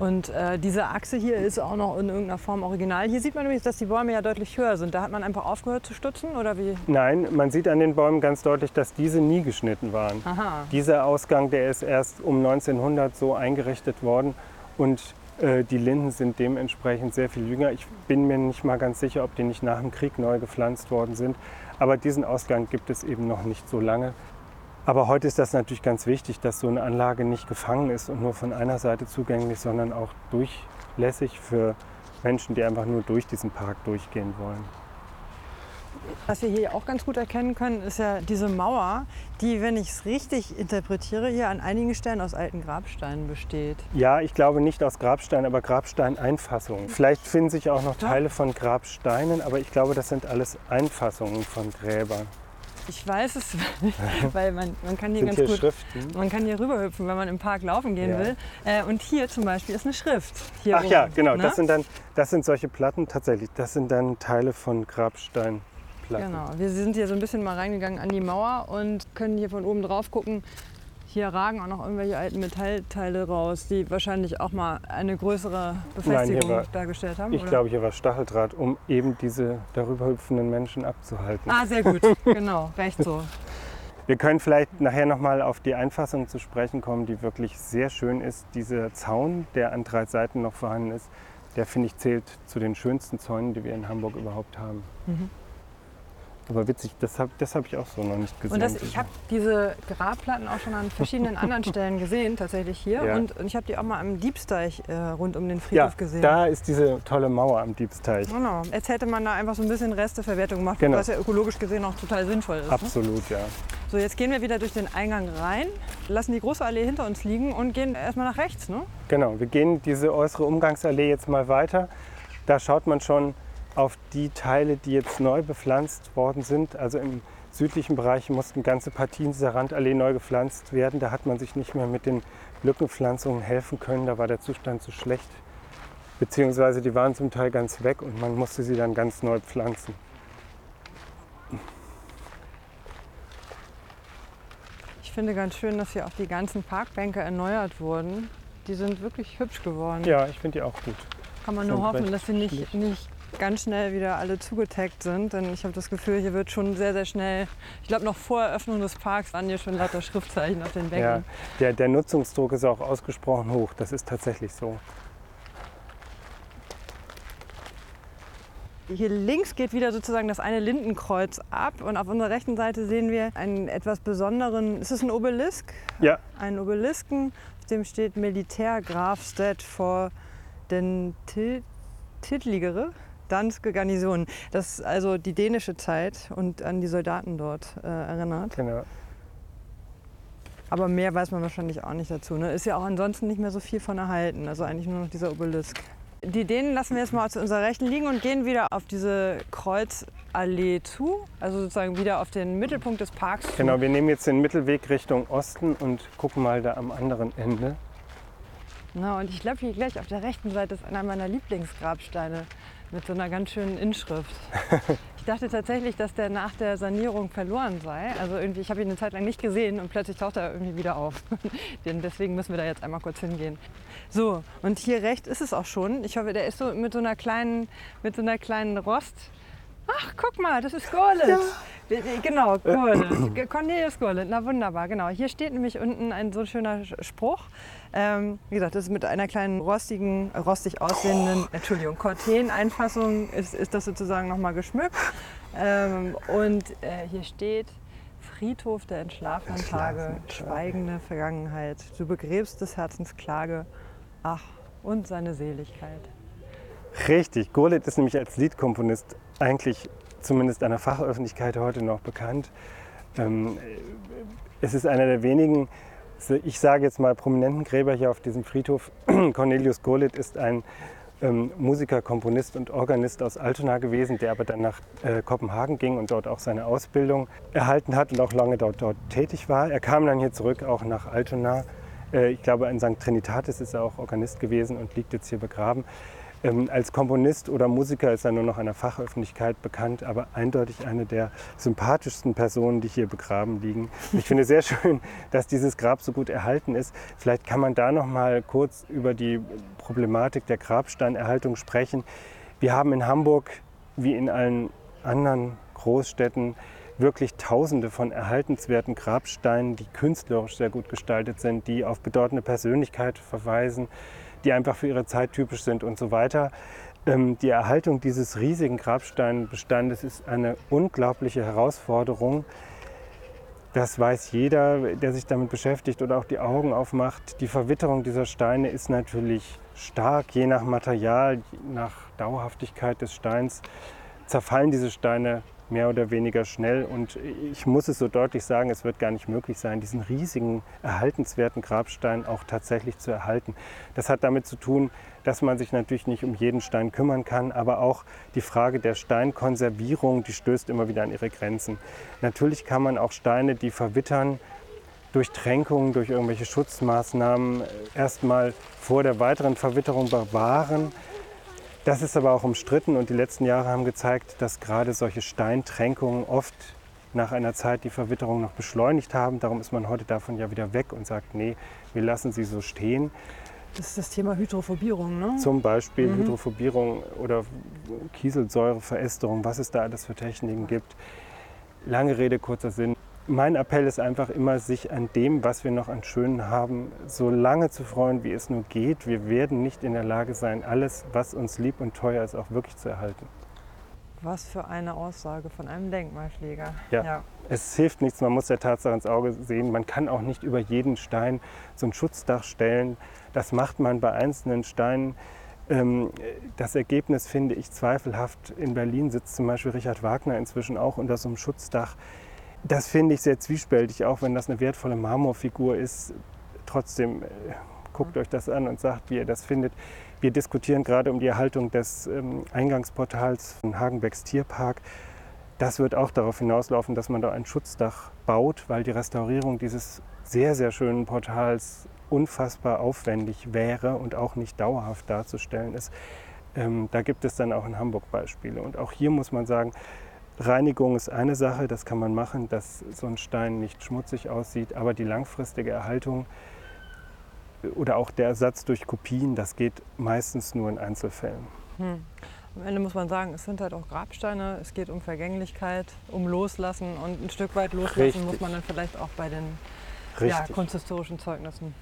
Und äh, diese Achse hier ist auch noch in irgendeiner Form original. Hier sieht man übrigens, dass die Bäume ja deutlich höher sind. Da hat man einfach aufgehört zu stutzen oder wie? Nein, man sieht an den Bäumen ganz deutlich, dass diese nie geschnitten waren. Aha. Dieser Ausgang, der ist erst um 1900 so eingerichtet worden und äh, die Linden sind dementsprechend sehr viel jünger. Ich bin mir nicht mal ganz sicher, ob die nicht nach dem Krieg neu gepflanzt worden sind. Aber diesen Ausgang gibt es eben noch nicht so lange. Aber heute ist das natürlich ganz wichtig, dass so eine Anlage nicht gefangen ist und nur von einer Seite zugänglich, sondern auch durchlässig für Menschen, die einfach nur durch diesen Park durchgehen wollen. Was wir hier auch ganz gut erkennen können, ist ja diese Mauer, die, wenn ich es richtig interpretiere, hier an einigen Stellen aus alten Grabsteinen besteht. Ja, ich glaube nicht aus Grabstein, aber Grabsteineinfassungen. Vielleicht finden sich auch noch. Teile von Grabsteinen, aber ich glaube, das sind alles Einfassungen von Gräbern. Ich weiß es, weil man, man kann hier Sind ganz hier gut Schriften? Man kann hier rüberhüpfen, wenn man im Park laufen gehen Ja. will. Äh, und hier zum Beispiel ist eine Schrift. Hier Ach ja, oben, genau. ne? Das sind dann, das sind solche Platten tatsächlich. Das sind dann Teile von Grabsteinplatten. Genau. Wir sind hier so ein bisschen mal reingegangen an die Mauer und können hier von oben drauf gucken. Hier ragen auch noch irgendwelche alten Metallteile raus, die wahrscheinlich auch mal eine größere Befestigung war- dargestellt haben. Ich oder? glaube, hier war Stacheldraht, um eben diese darüber hüpfenden Menschen abzuhalten. Ah, sehr gut. genau, recht so. Wir können vielleicht nachher nochmal auf die Einfassung zu sprechen kommen, die wirklich sehr schön ist. Dieser Zaun, der an drei Seiten noch vorhanden ist, der finde ich zählt zu den schönsten Zäunen, die wir in Hamburg überhaupt haben. Aber witzig, das habe das hab ich auch so noch nicht gesehen. Und das, ich habe diese Grabplatten auch schon an verschiedenen anderen Stellen gesehen, tatsächlich hier. Ja. Und, und ich habe die auch mal am Diebsteich äh, rund um den ja, Friedhof gesehen. da ist diese tolle Mauer am Diebsteich. Genau. Jetzt hätte man da einfach so ein bisschen Resteverwertung gemacht, Genau. was ja ökologisch gesehen auch total sinnvoll ist. Ne? Absolut, ja. So, jetzt gehen wir wieder durch den Eingang rein, lassen die große Allee hinter uns liegen und gehen erstmal nach rechts. Ne? Genau, wir gehen diese äußere Umgangsallee jetzt mal weiter. Da schaut man schon auf die Teile, die jetzt neu bepflanzt worden sind. Also im südlichen Bereich mussten ganze Partien dieser Randallee neu gepflanzt werden. Da hat man sich nicht mehr mit den Lückenpflanzungen helfen können. Da war der Zustand zu schlecht. Beziehungsweise die waren zum Teil ganz weg und man musste sie dann ganz neu pflanzen. Ich finde ganz schön, dass hier auch die ganzen Parkbänke erneuert wurden. Die sind wirklich hübsch geworden. Ja, ich finde die auch gut. Kann man nur hoffen, dass sie nicht, nicht ganz schnell wieder alle zugetaggt sind. Denn ich habe das Gefühl, hier wird schon sehr, sehr schnell, ich glaube noch vor Eröffnung des Parks waren hier schon lauter Schriftzeichen auf den Bänken. Ja, der, der Nutzungsdruck ist auch ausgesprochen hoch. Das ist tatsächlich so. Hier links geht wieder sozusagen das eine Lindenkreuz ab und auf unserer rechten Seite sehen wir einen etwas besonderen, ist es ein Obelisk? Ja, Einen Obelisken, auf dem steht Militär Grafstedt vor den Titligere Danske Garnison. Das ist also die dänische Zeit und an die Soldaten dort äh, erinnert. genau. Aber mehr weiß man wahrscheinlich auch nicht dazu. Ne? Ist ja auch ansonsten nicht mehr so viel von erhalten. Also eigentlich nur noch dieser Obelisk. Die Dänen lassen wir jetzt mal zu unserer Rechten liegen und gehen wieder auf diese Kreuzallee zu. Also sozusagen wieder auf den Mittelpunkt des Parks zu. Genau, wir nehmen jetzt den Mittelweg Richtung Osten und gucken mal da am anderen Ende. Na, und ich glaube, hier gleich auf der rechten Seite ist einer meiner Lieblingsgrabsteine mit so einer ganz schönen Inschrift. Ich dachte tatsächlich, dass der nach der Sanierung verloren sei. Also irgendwie, ich habe ihn eine Zeit lang nicht gesehen und plötzlich taucht er irgendwie wieder auf. Denn Deswegen müssen wir da jetzt einmal kurz hingehen. So, und hier rechts ist es auch schon. Ich hoffe, der ist so mit so einer kleinen, mit so einer kleinen Rost. Ach, guck mal, das ist Gorlitz. Genau, Gorlitz. Cornelius Gorlitz. Na wunderbar, genau. Hier steht nämlich unten ein so schöner Sch- Spruch. Ähm, wie gesagt, das ist mit einer kleinen rostigen, rostig aussehenden, Entschuldigung, Corten-Einfassung ist, ist das sozusagen nochmal geschmückt. Ähm, und äh, hier steht Friedhof der entschlafenen Tage, Entschlafenen Tage. schweigende Vergangenheit. Du begräbst des Herzens Klage, ach, und seine Seligkeit. Richtig, Gurlitt ist nämlich als Liedkomponist eigentlich zumindest einer Fachöffentlichkeit heute noch bekannt. Ähm, es ist einer der wenigen, ich sage jetzt mal, prominenten Gräber hier auf diesem Friedhof. Cornelius Gurlitt ist ein ähm, Musiker, Komponist und Organist aus Altona gewesen, der aber dann nach äh, Kopenhagen ging und dort auch seine Ausbildung erhalten hat und auch lange dort, dort tätig war. Er kam dann hier zurück, auch nach Altona. Äh, ich glaube, in St. Trinitatis ist er auch Organist gewesen und liegt jetzt hier begraben. Ähm, als Komponist oder Musiker ist er nur noch einer Fachöffentlichkeit bekannt, aber eindeutig eine der sympathischsten Personen, die hier begraben liegen. Und Ich finde sehr schön, dass dieses Grab so gut erhalten ist. Vielleicht kann man da noch mal kurz über die Problematik der Grabsteinerhaltung sprechen. Wir haben in Hamburg, wie in allen anderen Großstädten, wirklich Tausende von erhaltenswerten Grabsteinen, die künstlerisch sehr gut gestaltet sind, die auf bedeutende Persönlichkeit verweisen, die einfach für ihre Zeit typisch sind und so weiter. Ähm, Die Erhaltung dieses riesigen Grabsteinbestandes ist eine unglaubliche Herausforderung. Das weiß jeder, der sich damit beschäftigt oder auch die Augen aufmacht. Die Verwitterung dieser Steine ist natürlich stark, je nach Material, nach Dauerhaftigkeit des Steins zerfallen diese Steine mehr oder weniger schnell. Und ich muss es so deutlich sagen, es wird gar nicht möglich sein, diesen riesigen, erhaltenswerten Grabstein auch tatsächlich zu erhalten. Das hat damit zu tun, dass man sich natürlich nicht um jeden Stein kümmern kann, aber auch die Frage der Steinkonservierung, die stößt immer wieder an ihre Grenzen. Natürlich kann man auch Steine, die verwittern, durch Tränkungen, durch irgendwelche Schutzmaßnahmen erstmal vor der weiteren Verwitterung bewahren. Das ist aber auch umstritten und die letzten Jahre haben gezeigt, dass gerade solche Steintränkungen oft nach einer Zeit die Verwitterung noch beschleunigt haben. Darum ist man heute davon ja wieder weg und sagt, nee, wir lassen sie so stehen. Das ist das Thema Hydrophobierung, ne? Zum Beispiel Hydrophobierung oder Kieselsäureverästerung, was es da alles für Techniken gibt. Lange Rede, kurzer Sinn. Mein Appell ist einfach immer, sich an dem, was wir noch an Schönen haben, so lange zu freuen, wie es nur geht. Wir werden nicht in der Lage sein, alles, was uns lieb und teuer ist, auch wirklich zu erhalten. Was für eine Aussage von einem Denkmalpfleger. Ja. ja. Es hilft nichts, man muss der Tatsache ins Auge sehen. Man kann auch nicht über jeden Stein so ein Schutzdach stellen. Das macht man bei einzelnen Steinen. Ähm, das Ergebnis finde ich zweifelhaft. In Berlin sitzt zum Beispiel Richard Wagner inzwischen auch unter so einem Schutzdach. Das finde ich sehr zwiespältig, auch wenn das eine wertvolle Marmorfigur ist. Trotzdem äh, guckt euch das an und sagt, wie ihr das findet. Wir diskutieren gerade um die Erhaltung des ähm, Eingangsportals von Hagenbecks Tierpark. Das wird auch darauf hinauslaufen, dass man da ein Schutzdach baut, weil die Restaurierung dieses sehr, sehr schönen Portals unfassbar aufwendig wäre und auch nicht dauerhaft darzustellen ist. Ähm, da gibt es dann auch in Hamburg Beispiele. Und auch hier muss man sagen, Reinigung ist eine Sache, das kann man machen, dass so ein Stein nicht schmutzig aussieht, aber die langfristige Erhaltung oder auch der Ersatz durch Kopien, das geht meistens nur in Einzelfällen. Hm. Am Ende muss man sagen, es sind halt auch Grabsteine, es geht um Vergänglichkeit, um Loslassen und ein Stück weit loslassen Richtig. muss man dann vielleicht auch bei den ja, kunsthistorischen Zeugnissen.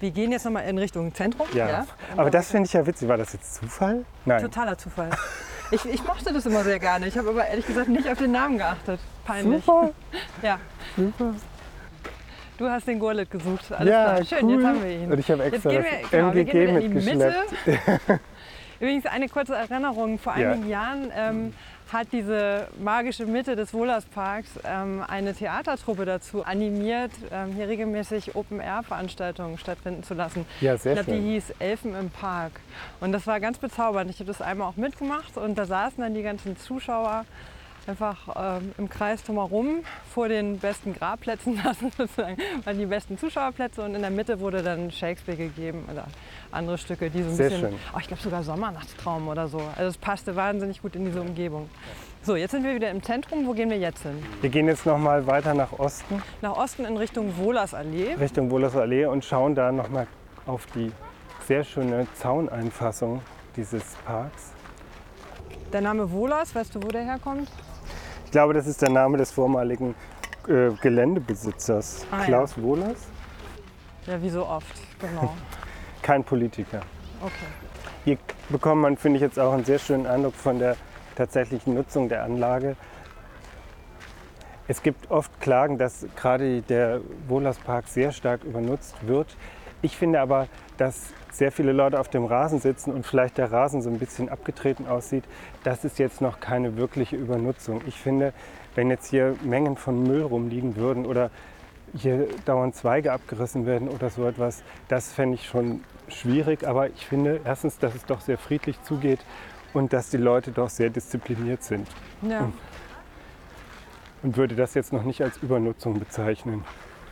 Wir gehen jetzt nochmal in Richtung Zentrum. Ja, ja. aber das finde ich ja witzig. War das jetzt Zufall? Nein. Totaler Zufall. Ich, ich mochte das immer sehr gerne. Ich habe aber ehrlich gesagt nicht auf den Namen geachtet. Peinlich. Super. ja. Super. Du hast den Gurlit gesucht. Alles ja, klar. Schön, cool. jetzt haben wir ihn. Und ich habe extra jetzt gehen wir, MGG genau, wir mitgeschleppt. Übrigens eine kurze Erinnerung. Vor einigen ja. Jahren ähm, hat diese magische Mitte des Wohlersparks ähm, eine Theatertruppe dazu animiert, ähm, hier regelmäßig Open-Air-Veranstaltungen stattfinden zu lassen. Ja, sehr ich glaube, die hieß Elfen im Park. Und das war ganz bezaubernd. Ich habe das einmal auch mitgemacht und da saßen dann die ganzen Zuschauer einfach ähm, im Kreis drumherum vor den besten Grabplätzen, das sozusagen waren die besten Zuschauerplätze und in der Mitte wurde dann Shakespeare gegeben oder andere Stücke, die so ein Sehr bisschen, schön. Oh, ich glaube sogar Sommernachtstraum oder so. Also es passte wahnsinnig gut in diese Umgebung. So, jetzt sind wir wieder im Zentrum. Wo gehen wir jetzt hin? Wir gehen jetzt noch mal weiter nach Osten. Nach Osten in Richtung Wohlersallee. Richtung Wohlersallee und schauen da noch mal auf die sehr schöne Zauneinfassung dieses Parks. Der Name Wohlers, weißt du, wo der herkommt? Ich glaube, das ist der Name des vormaligen äh, Geländebesitzers, ah, Klaus ja. Wohlers. Ja, wie so oft, genau. Kein Politiker. Okay. Hier bekommt man, finde ich, jetzt auch einen sehr schönen Eindruck von der tatsächlichen Nutzung der Anlage. Es gibt oft Klagen, dass gerade der Wohlerspark sehr stark übernutzt wird. Ich finde aber, dass sehr viele Leute auf dem Rasen sitzen und vielleicht der Rasen so ein bisschen abgetreten aussieht, das ist jetzt noch keine wirkliche Übernutzung. Ich finde, wenn jetzt hier Mengen von Müll rumliegen würden oder hier dauernd Zweige abgerissen werden oder so etwas, das fände ich schon schwierig. Aber ich finde erstens, dass es doch sehr friedlich zugeht und dass die Leute doch sehr diszipliniert sind. Ja. Und, und würde das jetzt noch nicht als Übernutzung bezeichnen.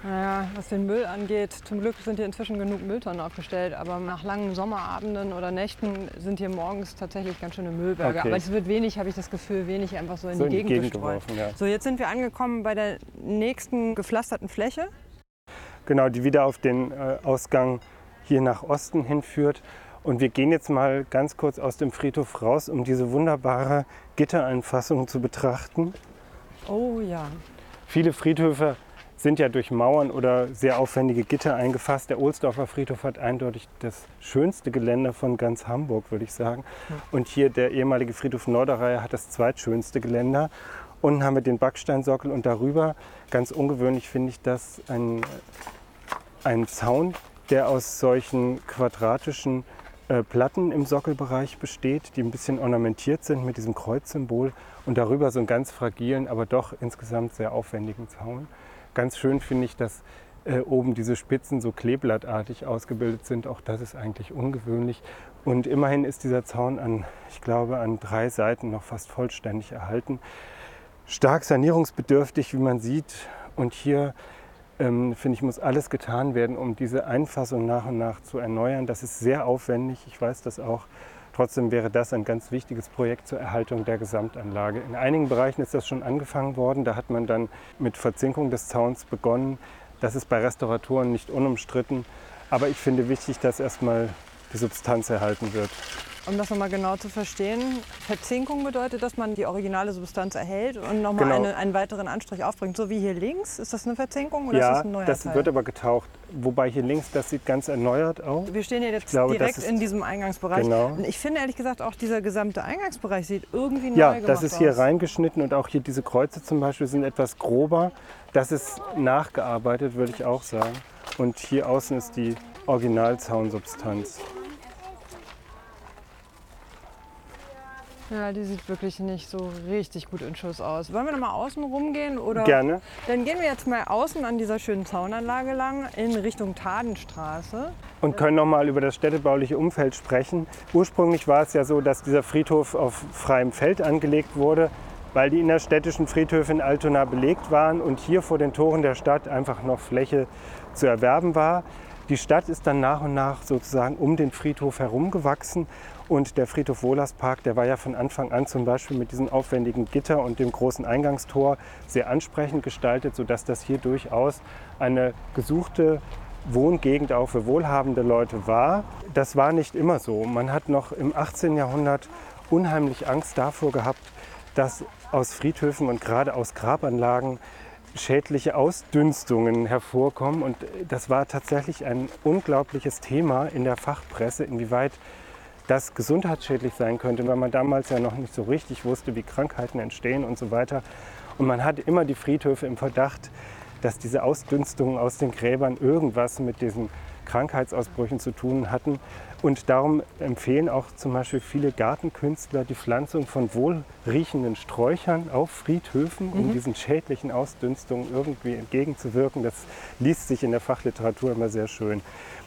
Naja, was den Müll angeht, zum Glück sind hier inzwischen genug Mülltonnen aufgestellt, aber nach langen Sommerabenden oder Nächten sind hier morgens tatsächlich ganz schöne Müllberge. Okay. Aber es wird wenig, habe ich das Gefühl, wenig einfach so in so die Gegend, Gegend geworfen. Ja. So, jetzt sind wir angekommen bei der nächsten gepflasterten Fläche. Genau, die wieder auf den äh, Ausgang hier nach Osten hinführt. Und wir gehen jetzt mal ganz kurz aus dem Friedhof raus, um diese wunderbare Gittereinfassung zu betrachten. Oh ja. Viele Friedhöfe sind ja durch Mauern oder sehr aufwendige Gitter eingefasst. Der Ohlsdorfer Friedhof hat eindeutig das schönste Geländer von ganz Hamburg, würde ich sagen. Und hier der ehemalige Friedhof Norderreihe hat das zweitschönste Geländer. Unten haben wir den Backsteinsockel und darüber, ganz ungewöhnlich finde ich das, ein, ein Zaun, der aus solchen quadratischen äh, Platten im Sockelbereich besteht, die ein bisschen ornamentiert sind mit diesem Kreuzsymbol und darüber so einen ganz fragilen, aber doch insgesamt sehr aufwendigen Zaun. Ganz schön finde ich, dass äh, oben diese Spitzen so kleeblattartig ausgebildet sind. Auch das ist eigentlich ungewöhnlich. Und immerhin ist dieser Zaun an, ich glaube, an drei Seiten noch fast vollständig erhalten. Stark sanierungsbedürftig, wie man sieht. Und hier, ähm, finde ich, muss alles getan werden, um diese Einfassung nach und nach zu erneuern. Das ist sehr aufwendig. Ich weiß das auch. Trotzdem wäre das ein ganz wichtiges Projekt zur Erhaltung der Gesamtanlage. In einigen Bereichen ist das schon angefangen worden. Da hat man dann mit Verzinkung des Zauns begonnen. Das ist bei Restauratoren nicht unumstritten. Aber ich finde wichtig, dass erstmal die Substanz erhalten wird. Um das nochmal genau zu verstehen, Verzinkung bedeutet, dass man die originale Substanz erhält und nochmal Genau. eine, einen weiteren Anstrich aufbringt. So wie hier links. Ist das eine Verzinkung oder ist ja, das ein neuer das Teil? wird aber getaucht. Wobei hier links, das sieht ganz erneuert aus. wir stehen hier jetzt glaube, direkt ist- in diesem Eingangsbereich. Genau. Und ich finde ehrlich gesagt auch dieser gesamte Eingangsbereich sieht irgendwie neu Ja, gemacht das ist hier aus. reingeschnitten und auch hier diese Kreuze zum Beispiel sind etwas grober. Das ist nachgearbeitet, würde ich auch sagen. Und hier außen ist die Originalzaunsubstanz. Ja, die sieht wirklich nicht so richtig gut in Schuss aus. Wollen wir noch mal außen rumgehen? Oder? Gerne. Dann gehen wir jetzt mal außen an dieser schönen Zaunanlage lang in Richtung Tadenstraße. Und können noch mal über das städtebauliche Umfeld sprechen. Ursprünglich war es ja so, dass dieser Friedhof auf freiem Feld angelegt wurde, weil die innerstädtischen Friedhöfe in Altona belegt waren und hier vor den Toren der Stadt einfach noch Fläche zu erwerben war. Die Stadt ist dann nach und nach sozusagen um den Friedhof herumgewachsen und der Friedhof Wohlerspark, der war ja von Anfang an zum Beispiel mit diesem aufwendigen Gitter und dem großen Eingangstor sehr ansprechend gestaltet, sodass das hier durchaus eine gesuchte Wohngegend auch für wohlhabende Leute war. Das war nicht immer so. Man hat noch im 18. Jahrhundert unheimlich Angst davor gehabt, dass aus Friedhöfen und gerade aus Grabanlagen schädliche Ausdünstungen hervorkommen. Und das war tatsächlich ein unglaubliches Thema in der Fachpresse, inwieweit das gesundheitsschädlich sein könnte, weil man damals ja noch nicht so richtig wusste, wie Krankheiten entstehen und so weiter. Und man hatte immer die Friedhöfe im Verdacht, dass diese Ausdünstungen aus den Gräbern irgendwas mit diesen Krankheitsausbrüchen zu tun hatten. Und darum empfehlen auch zum Beispiel viele Gartenkünstler die Pflanzung von wohlriechenden Sträuchern auf Friedhöfen, um diesen schädlichen Ausdünstungen irgendwie entgegenzuwirken. Das liest sich in der Fachliteratur immer sehr schön.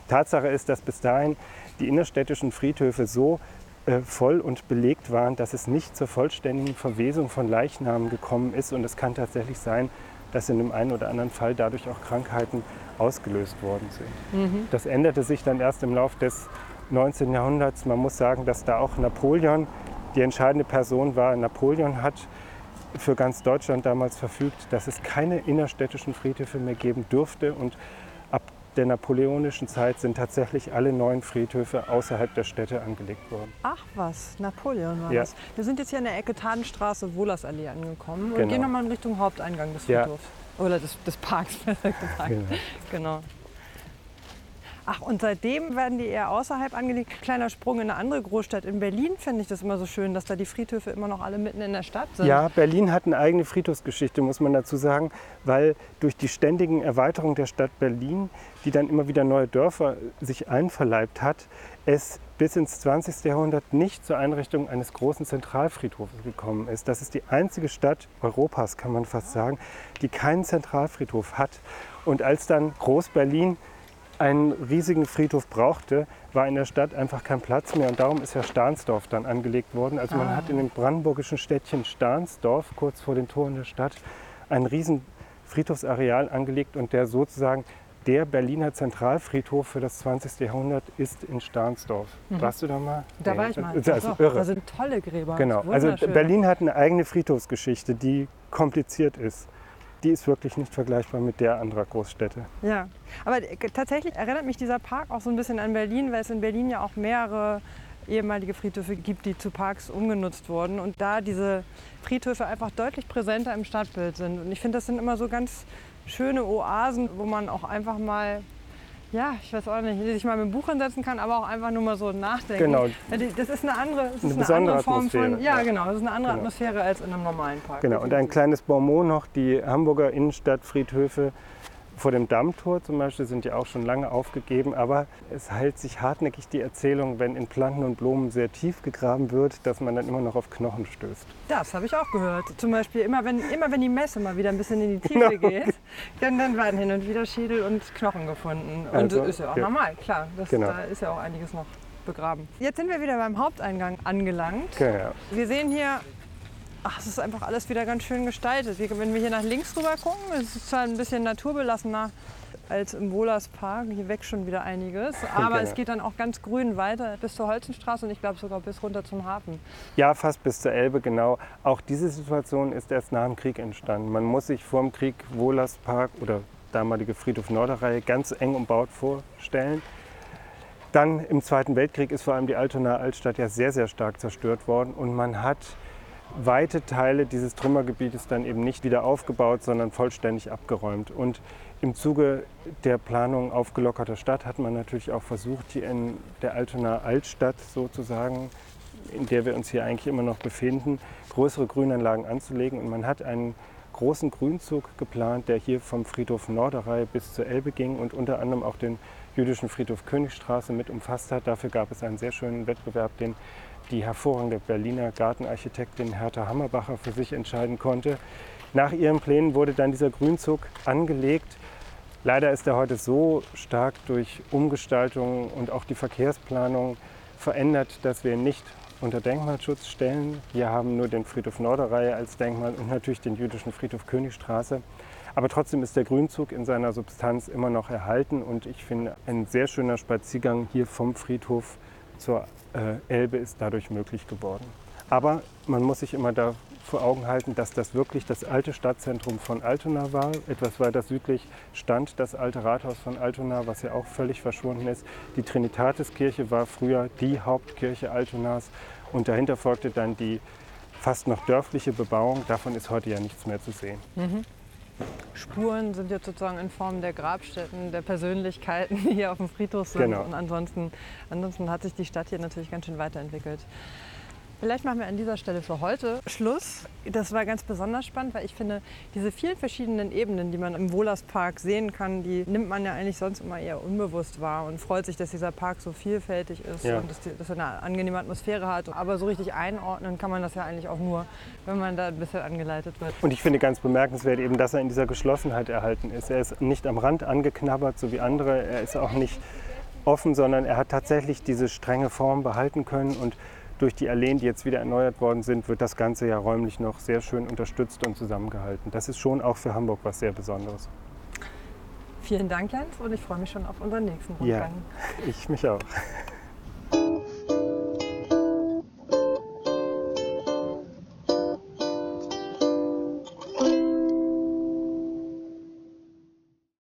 Tatsache ist, dass bis dahin die innerstädtischen Friedhöfe so äh, voll und belegt waren, dass es nicht zur vollständigen Verwesung von Leichnamen gekommen ist. Und es kann tatsächlich sein, dass in dem einen oder anderen Fall dadurch auch Krankheiten ausgelöst worden sind. Das änderte sich dann erst im Laufe des 19. Jahrhunderts. Man muss sagen, dass da auch Napoleon die entscheidende Person war. Napoleon hat für ganz Deutschland damals verfügt, dass es keine innerstädtischen Friedhöfe mehr geben dürfte. Und der napoleonischen Zeit sind tatsächlich alle neuen Friedhöfe außerhalb der Städte angelegt worden. Ach was, Napoleon war Ja. das. Wir sind jetzt hier an der Ecke Tadenstraße, Wohlersallee angekommen und Genau. gehen nochmal in Richtung Haupteingang des Ja. Friedhofs. Oder des, des Parks, besser gesagt. Genau. Genau. Ach, und seitdem werden die eher außerhalb angelegt. Kleiner Sprung in eine andere Großstadt. In Berlin finde ich das immer so schön, dass da die Friedhöfe immer noch alle mitten in der Stadt sind. Ja, Berlin hat eine eigene Friedhofsgeschichte, muss man dazu sagen, weil durch die ständigen Erweiterungen der Stadt Berlin, die dann immer wieder neue Dörfer sich einverleibt hat, es bis ins 20. Jahrhundert nicht zur Einrichtung eines großen Zentralfriedhofs gekommen ist. Das ist die einzige Stadt Europas, kann man fast sagen, die keinen Zentralfriedhof hat. Und als dann Groß-Berlin einen riesigen Friedhof brauchte, war in der Stadt einfach kein Platz mehr und darum ist ja Stahnsdorf dann angelegt worden. Also man Ah. hat in dem brandenburgischen Städtchen Stahnsdorf, kurz vor den Toren der Stadt, ein riesen Friedhofsareal angelegt und der sozusagen der Berliner Zentralfriedhof für das 20. Jahrhundert ist in Stahnsdorf. Warst du da mal? Mhm. Da Nee, war ich mal. Das ist Doch, irre. Da sind tolle Gräber. Genau. Also. Berlin hat eine eigene Friedhofsgeschichte, die kompliziert ist. Die ist wirklich nicht vergleichbar mit der anderer Großstädte. Ja, aber äh, tatsächlich erinnert mich dieser Park auch so ein bisschen an Berlin, weil es in Berlin ja auch mehrere ehemalige Friedhöfe gibt, die zu Parks umgenutzt wurden und da diese Friedhöfe einfach deutlich präsenter im Stadtbild sind. Und ich finde, das sind immer so ganz schöne Oasen, wo man auch einfach mal, ja, ich weiß auch nicht, sich mal mit dem Buch hinsetzen kann, aber auch einfach nur mal so nachdenken. Genau. Das ist eine andere, das ist Eine eine andere Form von, Atmosphäre, ja, ja. genau, das ist eine andere Genau. Atmosphäre als in einem normalen Park. Genau, und ein kleines Bonmot noch, die Hamburger Innenstadtfriedhöfe vor dem Dammtor zum Beispiel sind ja auch schon lange aufgegeben, aber es hält sich hartnäckig die Erzählung, wenn in Planten und Blumen sehr tief gegraben wird, dass man dann immer noch auf Knochen stößt. Das habe ich auch gehört. Zum Beispiel immer wenn, immer wenn die Messe mal wieder ein bisschen in die Tiefe Genau. geht, dann, dann werden hin und wieder Schädel und Knochen gefunden. Und Also, das ist ja auch ja. normal, klar. Das, Genau. Da ist ja auch einiges noch begraben. Jetzt sind wir wieder beim Haupteingang angelangt. Okay, ja. Wir sehen hier, ach, es ist einfach alles wieder ganz schön gestaltet. Wenn wir hier nach links rüber gucken, es ist zwar ein bisschen naturbelassener als im Wohlerspark. Hier wächst schon wieder einiges. Aber Genau. es geht dann auch ganz grün weiter bis zur Holzenstraße und ich glaube sogar bis runter zum Hafen. ja, fast bis zur Elbe, genau. Auch diese Situation ist erst nach dem Krieg entstanden. Man muss sich vor dem Krieg Wohlerspark oder damalige Friedhof Norderreihe ganz eng umbaut vorstellen. Dann im Zweiten Weltkrieg ist vor allem die Altonaer Altstadt ja sehr, sehr stark zerstört worden und man hat weite Teile dieses Trümmergebietes dann eben nicht wieder aufgebaut, sondern vollständig abgeräumt. Und im Zuge der Planung aufgelockerter Stadt hat man natürlich auch versucht, hier in der Altonaer Altstadt sozusagen, in der wir uns hier eigentlich immer noch befinden, größere Grünanlagen anzulegen. Und man hat einen großen Grünzug geplant, der hier vom Friedhof Norderei bis zur Elbe ging und unter anderem auch den jüdischen Friedhof Königstraße mit umfasst hat. Dafür gab es einen sehr schönen Wettbewerb, den die hervorragende Berliner Gartenarchitektin Hertha Hammerbacher für sich entscheiden konnte. Nach ihren Plänen wurde dann dieser Grünzug angelegt. Leider ist er heute so stark durch Umgestaltung und auch die Verkehrsplanung verändert, dass wir ihn nicht unter Denkmalschutz stellen. Wir haben nur den Friedhof Norderreihe als Denkmal und natürlich den jüdischen Friedhof Königstraße. Aber trotzdem ist der Grünzug in seiner Substanz immer noch erhalten und ich finde ein sehr schöner Spaziergang hier vom Friedhof zur äh, Elbe ist dadurch möglich geworden. Aber man muss sich immer da vor Augen halten, dass das wirklich das alte Stadtzentrum von Altona war. Etwas weiter südlich stand das alte Rathaus von Altona, was ja auch völlig verschwunden ist. Die Trinitatiskirche war früher die Hauptkirche Altonas und dahinter folgte dann die fast noch dörfliche Bebauung. Davon ist heute ja nichts mehr zu sehen. Mhm. Spuren sind jetzt sozusagen in Form der Grabstätten, der Persönlichkeiten, die hier auf dem Friedhof sind. Genau. Und ansonsten, ansonsten hat sich die Stadt hier natürlich ganz schön weiterentwickelt. Vielleicht machen wir an dieser Stelle für heute Schluss. Das war ganz besonders spannend, weil ich finde, diese vielen verschiedenen Ebenen, die man im Wohlerspark sehen kann, die nimmt man ja eigentlich sonst immer eher unbewusst wahr und freut sich, dass dieser Park so vielfältig ist ja. und dass, die, dass, er eine angenehme Atmosphäre hat. Aber so richtig einordnen kann man das ja eigentlich auch nur, wenn man da ein bisschen angeleitet wird. Und ich finde ganz bemerkenswert eben, dass er in dieser Geschlossenheit erhalten ist. Er ist nicht am Rand angeknabbert, so wie andere. Er ist auch nicht offen, sondern er hat tatsächlich diese strenge Form behalten können und durch die Alleen, die jetzt wieder erneuert worden sind, wird das Ganze ja räumlich noch sehr schön unterstützt und zusammengehalten. Das ist schon auch für Hamburg was sehr Besonderes. Vielen Dank, Jens, und ich freue mich schon auf unseren nächsten Rundgang. Ja, ich mich auch.